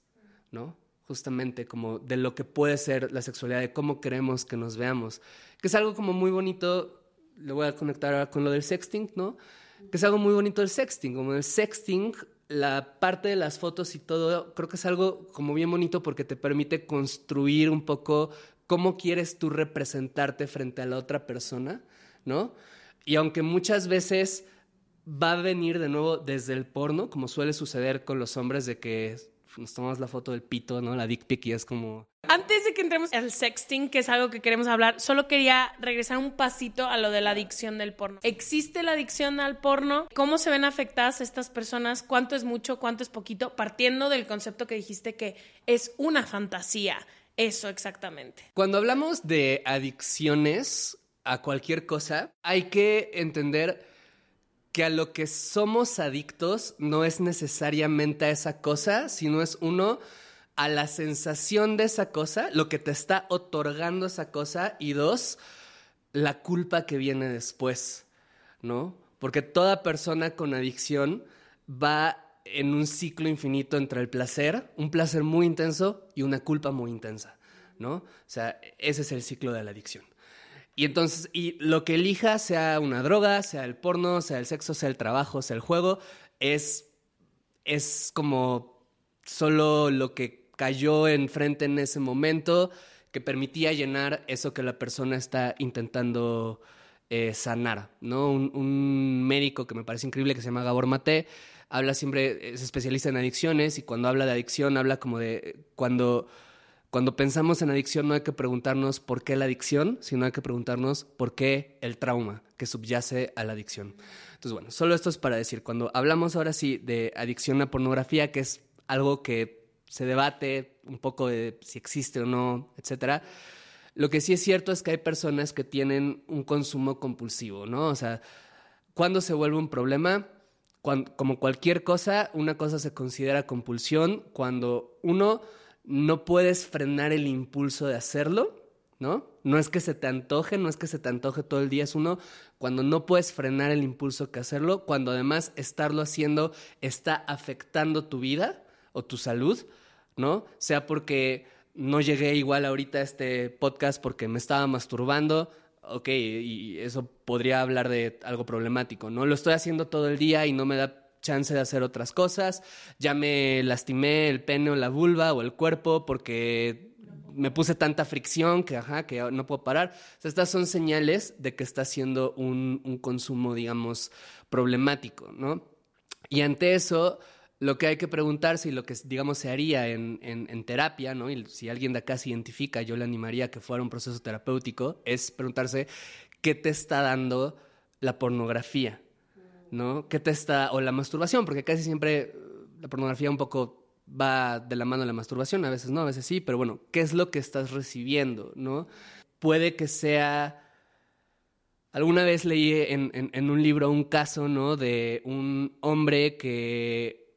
¿no? Justamente como de lo que puede ser la sexualidad, de cómo queremos que nos veamos, que es algo como muy bonito, le voy a conectar ahora con lo del sexting, ¿no? Que es algo muy bonito del sexting, como el sexting la parte de las fotos y todo, creo que es algo como bien bonito porque te permite construir un poco cómo quieres tú representarte frente a la otra persona, ¿no? Y aunque muchas veces va a venir de nuevo desde el porno, como suele suceder con los hombres de que nos tomamos la foto del pito, ¿no? La dick pic y es como... Antes de que entremos al sexting, que es algo que queremos hablar, solo quería regresar un pasito a lo de la adicción del porno. ¿Existe la adicción al porno? ¿Cómo se ven afectadas estas personas? ¿Cuánto es mucho? ¿Cuánto es poquito? Partiendo del concepto que dijiste que es una fantasía. Eso exactamente. Cuando hablamos de adicciones a cualquier cosa, hay que entender que a lo que somos adictos no es necesariamente a esa cosa, sino es uno a la sensación de esa cosa, lo que te está otorgando esa cosa, y dos, la culpa que viene después, ¿no? Porque toda persona con adicción va en un ciclo infinito entre el placer, un placer muy intenso y una culpa muy intensa, ¿no? O sea, ese es el ciclo de la adicción. Y entonces, y lo que elija, sea una droga, sea el porno, sea el sexo, sea el trabajo, sea el juego, es, es como solo lo que cayó enfrente en ese momento que permitía llenar eso que la persona está intentando eh, sanar, ¿no? Un, un, médico que me parece increíble que se llama Gabor Mate habla siempre, es especialista en adicciones y cuando habla de adicción habla como de cuando cuando pensamos en adicción no hay que preguntarnos por qué la adicción, sino hay que preguntarnos por qué el trauma que subyace a la adicción. Entonces, bueno, solo esto es para decir, cuando hablamos ahora sí de adicción a pornografía, que es algo que se debate un poco de si existe o no, etcétera, lo que sí es cierto es que hay personas que tienen un consumo compulsivo, ¿no? O sea, ¿cuándo se vuelve un problema? como cualquier cosa, una cosa se considera compulsión cuando uno no puedes frenar el impulso de hacerlo, ¿no? No es que se te antoje, no es que se te antoje todo el día, es uno cuando no puedes frenar el impulso que hacerlo, cuando además estarlo haciendo está afectando tu vida o tu salud, ¿no? Sea porque no llegué igual ahorita a este podcast porque me estaba masturbando, ok, y eso podría hablar de algo problemático, ¿no? Lo estoy haciendo todo el día y no me da chance de hacer otras cosas, ya me lastimé el pene o la vulva o el cuerpo porque me puse tanta fricción que, ajá, que no puedo parar. estas son señales de que está siendo un, un consumo, digamos, problemático, ¿no? Y ante eso, lo que hay que preguntarse y lo que, digamos, se haría en, en, terapia, ¿no? Y si alguien de acá se identifica, yo le animaría a que fuera un proceso terapéutico, es preguntarse qué te está dando la pornografía, ¿no? ¿Qué te está, o la masturbación, porque casi siempre eh, la pornografía un poco va de la mano de la masturbación, a veces no, a veces sí, pero bueno, ¿qué es lo que estás recibiendo, ¿no? Puede que sea... Alguna vez leí en, en un libro un caso, ¿no? De un hombre que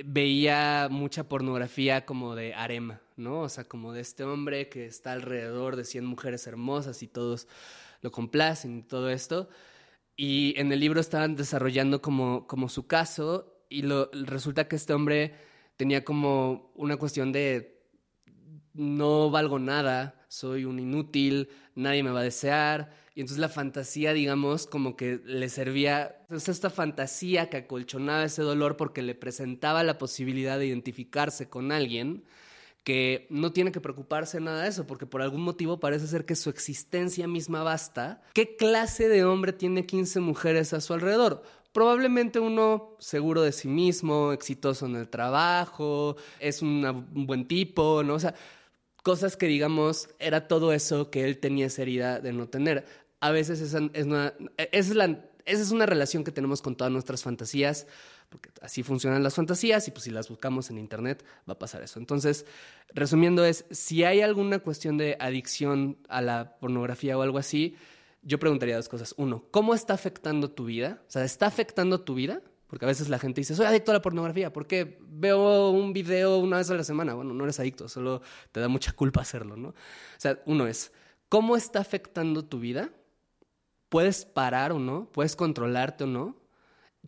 eh, veía mucha pornografía como de harema, ¿no? O sea, como de este hombre que está alrededor de 100 mujeres hermosas y todos lo complacen y todo esto. Y en el libro estaban desarrollando como, como su caso y lo, resulta que este hombre tenía como una cuestión de no valgo nada, soy un inútil, nadie me va a desear. Y entonces la fantasía, digamos, como que le servía, es esta fantasía que acolchonaba ese dolor porque le presentaba la posibilidad de identificarse con alguien que no tiene que preocuparse nada de eso, porque por algún motivo parece ser que su existencia misma basta. ¿Qué clase de hombre tiene 15 mujeres a su alrededor? Probablemente uno seguro de sí mismo, exitoso en el trabajo, es un buen tipo, ¿no? O sea, cosas que digamos, era todo eso que él tenía esa herida de no tener. A veces esa es una, esa es una relación que tenemos con todas nuestras fantasías porque así funcionan las fantasías y pues si las buscamos en internet va a pasar eso. Entonces, resumiendo es, si hay alguna cuestión de adicción a la pornografía o algo así, yo preguntaría dos cosas. Uno, ¿cómo está afectando tu vida? O sea, ¿está afectando tu vida? Porque a veces la gente dice, soy adicto a la pornografía, porque veo un video una vez a la semana. Bueno, no eres adicto, solo te da mucha culpa hacerlo, ¿no? O sea, uno es, ¿cómo está afectando tu vida? ¿Puedes parar o no? ¿Puedes controlarte o no?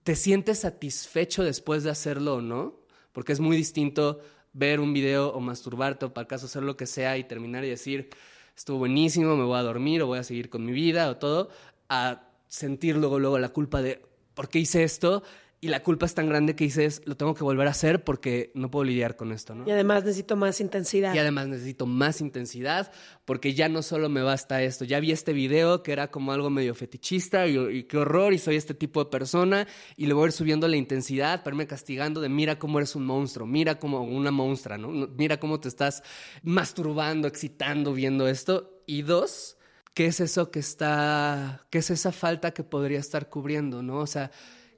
¿Te sientes satisfecho después de hacerlo o no? Porque es muy distinto ver un video o masturbarte o para caso hacer lo que sea y terminar y decir, estuvo buenísimo, me voy a dormir o voy a seguir con mi vida o todo, a sentir luego, luego la culpa de, ¿por qué hice esto? Y la culpa es tan grande que dices, lo tengo que volver a hacer porque no puedo lidiar con esto, ¿no? Y además necesito más intensidad. Y además necesito más intensidad porque ya no solo me basta esto. Ya vi este video que era como algo medio fetichista y, y qué horror y soy este tipo de persona y le voy a ir subiendo la intensidad para irme castigando de mira cómo eres un monstruo, mira como una monstrua, ¿no? Mira cómo te estás masturbando, excitando viendo esto. Y dos, ¿qué es eso que está, qué es esa falta que podría estar cubriendo, ¿no? O sea,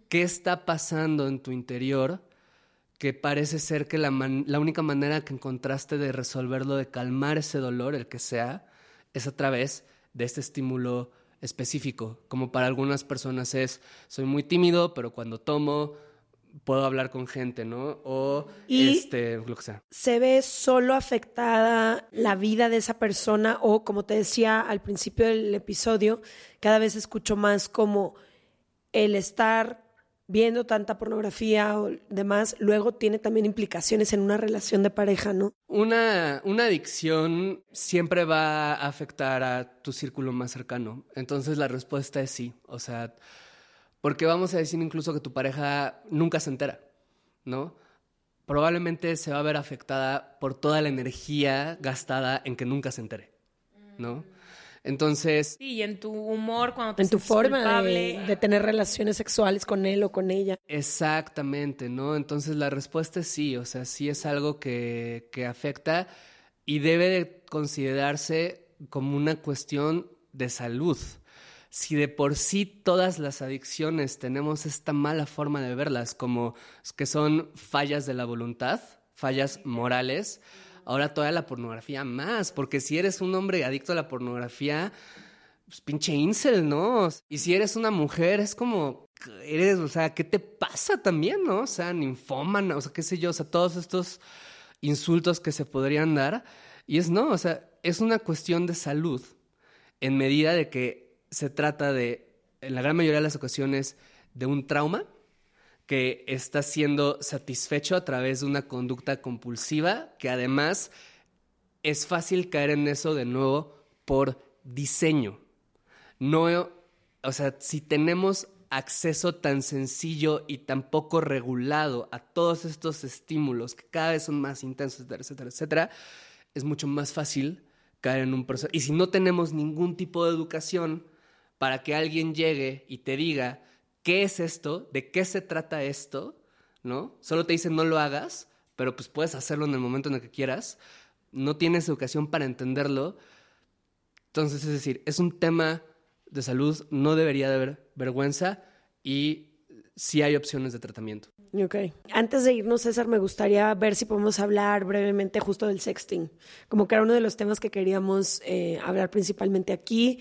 ¿qué está pasando en tu interior? que parece ser que la, man- la única manera que encontraste de resolverlo, de calmar ese dolor, el que sea, es a través de este estímulo específico. Como para algunas personas es, soy muy tímido, pero cuando tomo puedo hablar con gente, ¿no? O Y- este, lo que sea. ¿Se ve solo afectada la vida de esa persona o, como te decía al principio del episodio, cada vez escucho más como el estar viendo tanta pornografía o demás, luego tiene también implicaciones en una relación de pareja, ¿no? Una, una adicción siempre va a afectar a tu círculo más cercano. Entonces la respuesta es sí. O sea, porque vamos a decir incluso que tu pareja nunca se entera, ¿no? Probablemente se va a ver afectada por toda la energía gastada en que nunca se entere, ¿no? Entonces, Sí, y en tu humor, cuando te En tu forma culpable. de, de tener relaciones sexuales con él o con ella. Exactamente, ¿no? Entonces la respuesta es sí, o sea, sí es algo que, que afecta y debe de considerarse como una cuestión de salud. Si de por sí todas las adicciones tenemos esta mala forma de verlas, como que son fallas de la voluntad, fallas morales, ahora toda la pornografía más, porque si eres un hombre adicto a la pornografía, pues pinche incel, ¿no? Y si eres una mujer, es como, eres, o sea, ¿qué te pasa también, no? O sea, ninfómana, o sea, qué sé yo, o sea, todos estos insultos que se podrían dar. Y es no, o sea, es una cuestión de salud en medida de que se trata de, en la gran mayoría de las ocasiones, de un trauma que está siendo satisfecho a través de una conducta compulsiva que además es fácil caer en eso de nuevo por diseño. No, o sea, si tenemos acceso tan sencillo y tan poco regulado a todos estos estímulos que cada vez son más intensos, etcétera, etcétera, etcétera, es mucho más fácil caer en un proceso. Y si no tenemos ningún tipo de educación para que alguien llegue y te diga qué es esto, de qué se trata esto, ¿no? Solo te dicen no lo hagas, pero pues puedes hacerlo en el momento en el que quieras. No tienes educación para entenderlo. Entonces, es decir, es un tema de salud, no debería de haber vergüenza y sí hay opciones de tratamiento. Ok. Antes de irnos, César, me gustaría ver si podemos hablar brevemente justo del sexting, como que era uno de los temas que queríamos eh, hablar principalmente aquí.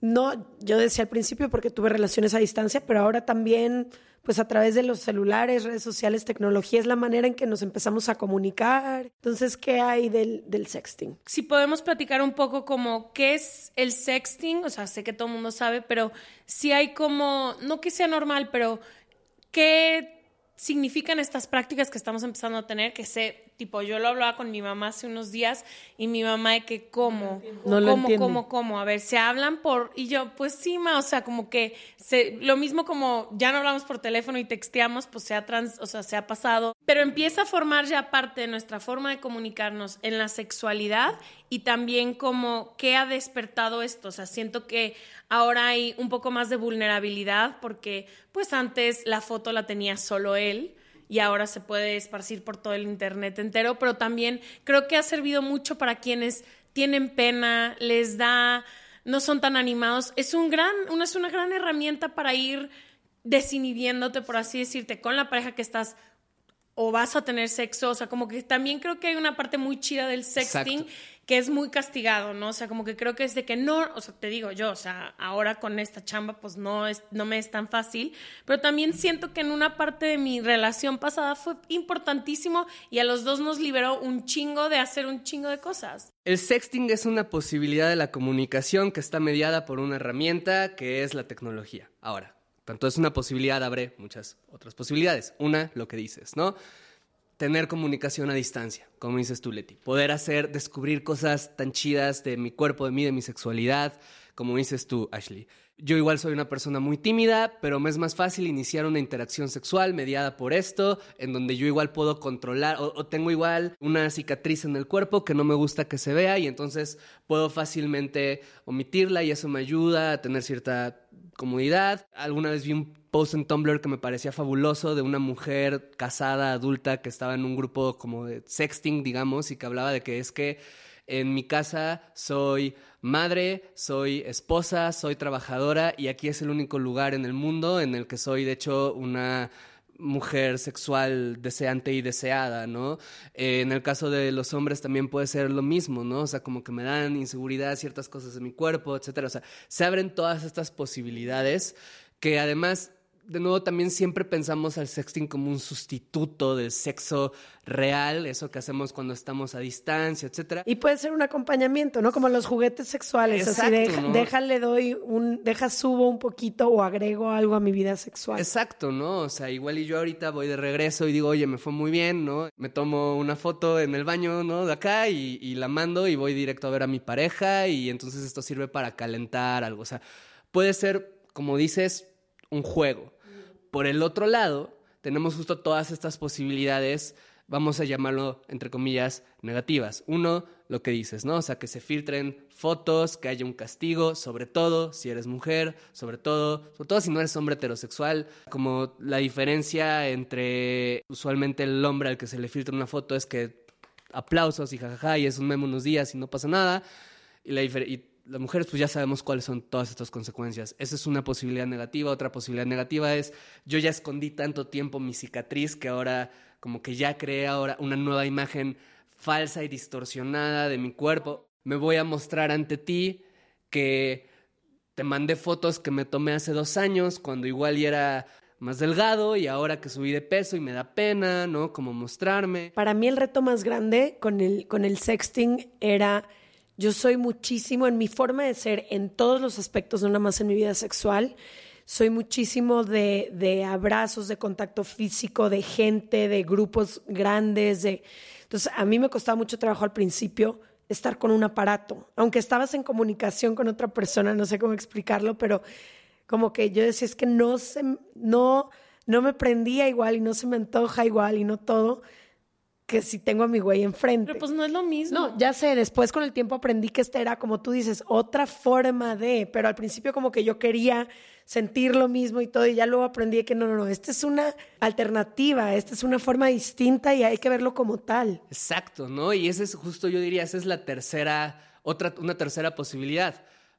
No, yo decía al principio porque tuve relaciones a distancia, pero ahora también, pues a través de los celulares, redes sociales, tecnología, es la manera en que nos empezamos a comunicar. Entonces, ¿qué hay del, del sexting? Si podemos platicar un poco como qué es el sexting, o sea, sé que todo el mundo sabe, pero si hay como, no que sea normal, pero qué significan estas prácticas que estamos empezando a tener, que sé, tipo, yo lo hablaba con mi mamá hace unos días y mi mamá de que cómo, No lo cómo, entiende. cómo, cómo, a ver, se hablan por, y yo, pues sí, ma, o sea, como que se, lo mismo como ya no hablamos por teléfono y texteamos, pues se ha trans, o sea, se ha pasado, pero empieza a formar ya parte de nuestra forma de comunicarnos en la sexualidad y también como qué ha despertado esto, o sea, siento que ahora hay un poco más de vulnerabilidad porque pues antes la foto la tenía solo él y ahora se puede esparcir por todo el internet entero, pero también creo que ha servido mucho para quienes tienen pena, les da, no son tan animados. Es un gran, una, es una gran herramienta para ir desinhibiéndote, por así decirte, con la pareja que estás o vas a tener sexo, o sea, como que también creo que hay una parte muy chida del sexting Exacto. que es muy castigado, ¿no? O sea, como que creo que es de que no, o sea, te digo yo, o sea, ahora con esta chamba pues no es no me es tan fácil, pero también siento que en una parte de mi relación pasada fue importantísimo y a los dos nos liberó un chingo de hacer un chingo de cosas. El sexting es una posibilidad de la comunicación que está mediada por una herramienta que es la tecnología. Ahora, tanto es una posibilidad, abre muchas otras posibilidades. Una, lo que dices, ¿no? Tener comunicación a distancia, como dices tú, Leti. Poder hacer, descubrir cosas tan chidas de mi cuerpo, de mí, de mi sexualidad, como dices tú, Ashley. Yo igual soy una persona muy tímida, pero me es más fácil iniciar una interacción sexual mediada por esto, en donde yo igual puedo controlar o, o, tengo igual una cicatriz en el cuerpo que no me gusta que se vea y entonces puedo fácilmente omitirla y eso me ayuda a tener cierta comodidad. Alguna vez vi un post en Tumblr que me parecía fabuloso de una mujer casada, adulta, que estaba en un grupo como de sexting, digamos, y que hablaba de que es que en mi casa soy madre, soy esposa, soy trabajadora y aquí es el único lugar en el mundo en el que soy, de hecho, una mujer sexual deseante y deseada, ¿no? Eh, en el caso de los hombres también puede ser lo mismo, ¿no? O sea, como que me dan inseguridad ciertas cosas de mi cuerpo, etcétera. O sea, se abren todas estas posibilidades que además de nuevo, también siempre pensamos al sexting como un sustituto del sexo real, eso que hacemos cuando estamos a distancia, etcétera. Y puede ser un acompañamiento, ¿no? Como los juguetes sexuales. Exacto, así de, ¿no? déjale doy un, deja subo un poquito o agrego algo a mi vida sexual. Exacto, ¿no? O sea, igual y yo ahorita voy de regreso y digo, oye, me fue muy bien, ¿no? Me tomo una foto en el baño, ¿no? De acá y, y la mando y voy directo a ver a mi pareja y entonces esto sirve para calentar algo. O sea, puede ser, como dices, un juego. Por el otro lado, tenemos justo todas estas posibilidades, vamos a llamarlo, entre comillas, negativas. Uno, lo que dices, ¿no? O sea, que se filtren fotos, que haya un castigo, sobre todo si eres mujer, sobre todo, sobre todo si no eres hombre heterosexual, como la diferencia entre usualmente el hombre al que se le filtra una foto es que aplausos y jajaja y es un meme unos días y no pasa nada, y la diferencia las mujeres pues ya sabemos cuáles son todas estas consecuencias. Esa es una posibilidad negativa. Otra posibilidad negativa es yo ya escondí tanto tiempo mi cicatriz que ahora como que ya creé ahora una nueva imagen falsa y distorsionada de mi cuerpo. Me voy a mostrar ante ti que te mandé fotos que me tomé hace dos años cuando igual ya era más delgado y ahora que subí de peso y me da pena, ¿no? Como mostrarme. Para mí el reto más grande con el, con el sexting era yo soy muchísimo en mi forma de ser, en todos los aspectos, no nada más en mi vida sexual. Soy muchísimo de, abrazos, de contacto físico, de gente, de grupos grandes. De... Entonces, a mí me costaba mucho trabajo al principio estar con un aparato. Aunque estabas en comunicación con otra persona, no sé cómo explicarlo, pero como que yo decía, es que no, se, no, no me prendía igual y no se me antoja igual y no todo que si tengo a mi güey enfrente. Pero pues no es lo mismo. No, ya sé, después con el tiempo aprendí que esta era, como tú dices, otra forma de, pero al principio como que yo quería sentir lo mismo y todo, y ya luego aprendí que no, no, no, esta es una alternativa, esta es una forma distinta y hay que verlo como tal. Exacto, ¿no? Y ese es justo, yo diría, esa es la tercera, otra, una tercera posibilidad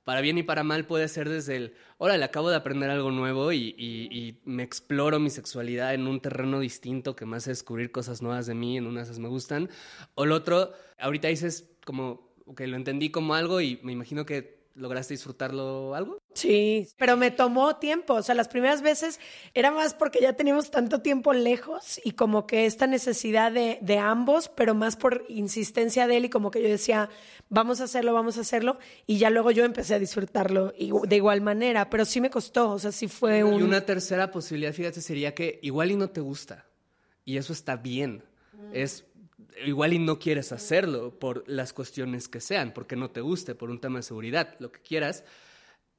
para bien y para mal puede ser desde el, órale, acabo de aprender algo nuevo y, me exploro mi sexualidad en un terreno distinto que me hace descubrir cosas nuevas de mí, en unas me gustan. O el otro, ahorita dices como, ok, lo entendí como algo y me imagino que lograste disfrutarlo algo. Sí, pero me tomó tiempo, o sea, las primeras veces era más porque ya teníamos tanto tiempo lejos y como que esta necesidad de, de, ambos, pero más por insistencia de él y como que yo decía, vamos a hacerlo, vamos a hacerlo, y ya luego yo empecé a disfrutarlo de igual manera, pero sí me costó, o sea, sí fue un... Y una tercera posibilidad, fíjate, sería que igual y no te gusta, y eso está bien, mm. es igual y no quieres hacerlo por las cuestiones que sean, porque no te guste, por un tema de seguridad, lo que quieras.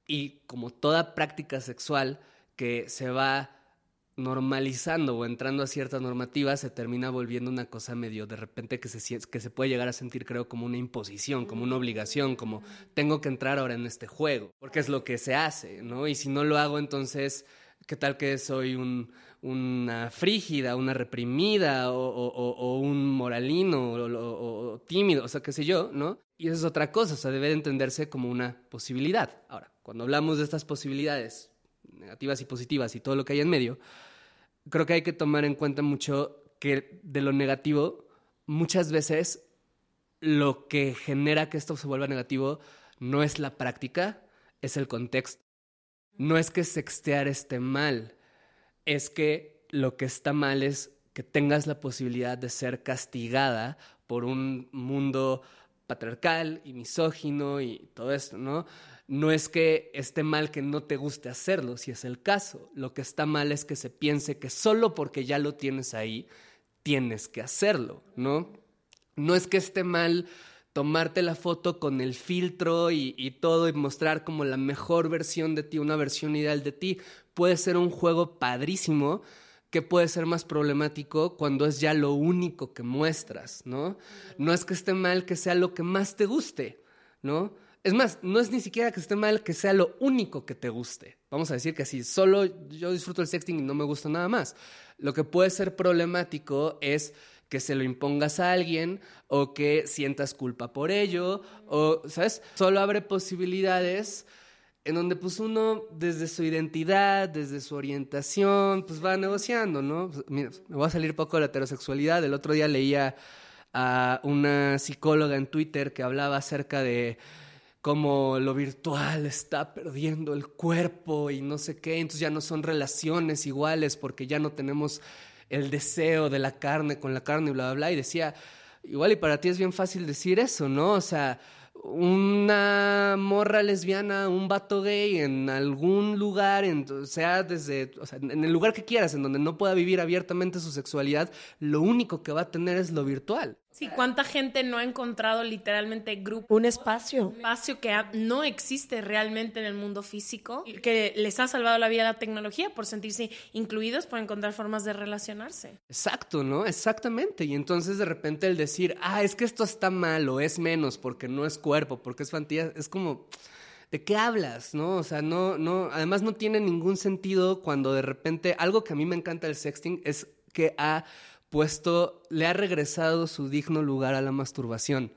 Y como toda práctica sexual que se va normalizando o entrando a ciertas normativas, se termina volviendo una cosa medio de repente que se, que se puede llegar a sentir, creo, como una imposición, como una obligación, como tengo que entrar ahora en este juego, porque es lo que se hace, ¿no? Y si no lo hago, entonces, ¿qué tal que soy un una frígida, una reprimida o, un moralino o, tímido, o sea, qué sé yo, ¿no? Y eso es otra cosa, o sea, debe de entenderse como una posibilidad. Ahora, cuando hablamos de estas posibilidades negativas y positivas y todo lo que hay en medio, creo que hay que tomar en cuenta mucho que de lo negativo, muchas veces lo que genera que esto se vuelva negativo no es la práctica, es el contexto. No es que sextear esté mal, es que lo que está mal es que tengas la posibilidad de ser castigada por un mundo patriarcal y misógino y todo esto, ¿no? No es que esté mal que no te guste hacerlo, si es el caso. Lo que está mal es que se piense que solo porque ya lo tienes ahí, tienes que hacerlo, ¿no? No es que esté mal tomarte la foto con el filtro y, todo y mostrar como la mejor versión de ti, una versión ideal de ti, puede ser un juego padrísimo que puede ser más problemático cuando es ya lo único que muestras, ¿no? No es que esté mal que sea lo que más te guste, ¿no? Es más, no es ni siquiera que esté mal que sea lo único que te guste. Vamos a decir que así, solo yo disfruto el sexting y no me gusta nada más. Lo que puede ser problemático es que se lo impongas a alguien o que sientas culpa por ello o, ¿sabes? Solo abre posibilidades en donde pues uno desde su identidad, desde su orientación, pues va negociando, ¿no? Pues, mira, me voy a salir poco de la heterosexualidad. El otro día leía a una psicóloga en Twitter que hablaba acerca de cómo lo virtual está perdiendo el cuerpo y no sé qué, entonces ya no son relaciones iguales porque ya no tenemos el deseo de la carne con la carne y bla, bla, bla. Y decía, igual y para ti es bien fácil decir eso, ¿no? O sea, una morra lesbiana, un vato gay en algún lugar, en, sea desde, o sea, en el lugar que quieras, en donde no pueda vivir abiertamente su sexualidad, lo único que va a tener es lo virtual. Sí, ¿cuánta gente no ha encontrado literalmente grupo? Un espacio. Un espacio que no existe realmente en el mundo físico, que les ha salvado la vida la tecnología por sentirse incluidos, por encontrar formas de relacionarse. Exacto, ¿no? Exactamente. Y entonces de repente el decir, ah, es que esto está mal o es menos porque no es cuerpo, porque es fantasía, es como... ¿De qué hablas? ¿No? O sea, no, no, además no tiene ningún sentido cuando de repente, algo que a mí me encanta del sexting es que ha puesto, le ha regresado su digno lugar a la masturbación.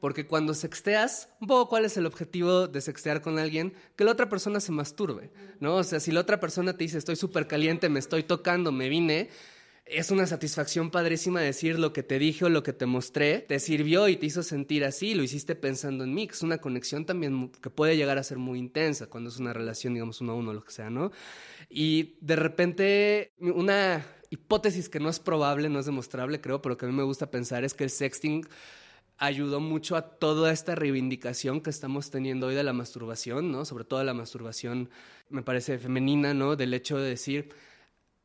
Porque cuando sexteas, cuál es el objetivo de sextear con alguien, que la otra persona se masturbe, ¿no? O sea, si la otra persona te dice, estoy súper caliente, me estoy tocando, me vine, es una satisfacción padrísima decir lo que te dije o lo que te mostré, te sirvió y te hizo sentir así, lo hiciste pensando en mí, es una conexión también que puede llegar a ser muy intensa cuando es una relación, digamos, uno a uno, lo que sea, ¿no? Y de repente, una hipótesis que no es probable, no es demostrable, creo, pero que a mí me gusta pensar es que el sexting ayudó mucho a toda esta reivindicación que estamos teniendo hoy de la masturbación, ¿no? Sobre todo la masturbación, me parece femenina, ¿no? Del hecho de decir,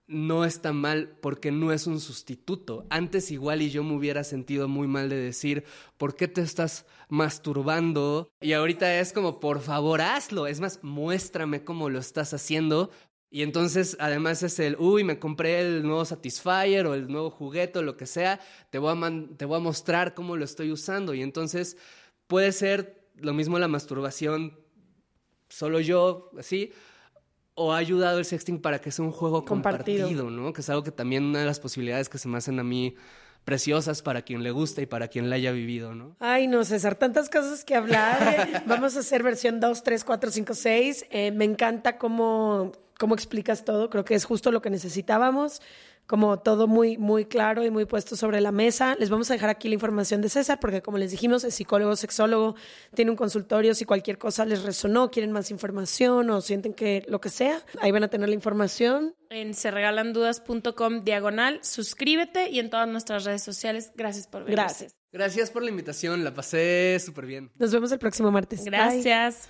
no está mal porque no es un sustituto. Antes igual y yo me hubiera sentido muy mal de decir, ¿por qué te estás masturbando? Y ahorita es como, por favor, hazlo. Es más, muéstrame cómo lo estás haciendo y entonces, además es el, uy, me compré el nuevo Satisfyer o el nuevo juguete o lo que sea, te voy a, te voy a mostrar cómo lo estoy usando. Y entonces puede ser lo mismo la masturbación, solo yo, así, o ha ayudado el sexting para que sea un juego compartido. ¿no? Que es algo que también una de las posibilidades que se me hacen a mí preciosas para quien le guste y para quien la haya vivido, ¿no? Ay, no, César, tantas cosas que hablar. Vamos a hacer versión 2, 3, 4, 5, 6. me encanta cómo cómo explicas todo. Creo que es justo lo que necesitábamos, como todo muy, muy claro y muy puesto sobre la mesa. Les vamos a dejar aquí la información de César, porque como les dijimos, es psicólogo, sexólogo, tiene un consultorio. Si cualquier cosa les resonó, quieren más información o sienten que lo que sea, ahí van a tener la información. En serregalandudas.com diagonal, suscríbete y en todas nuestras redes sociales. Gracias por venir. Gracias. Gracias por la invitación, la pasé súper bien. Nos vemos el próximo martes. Gracias.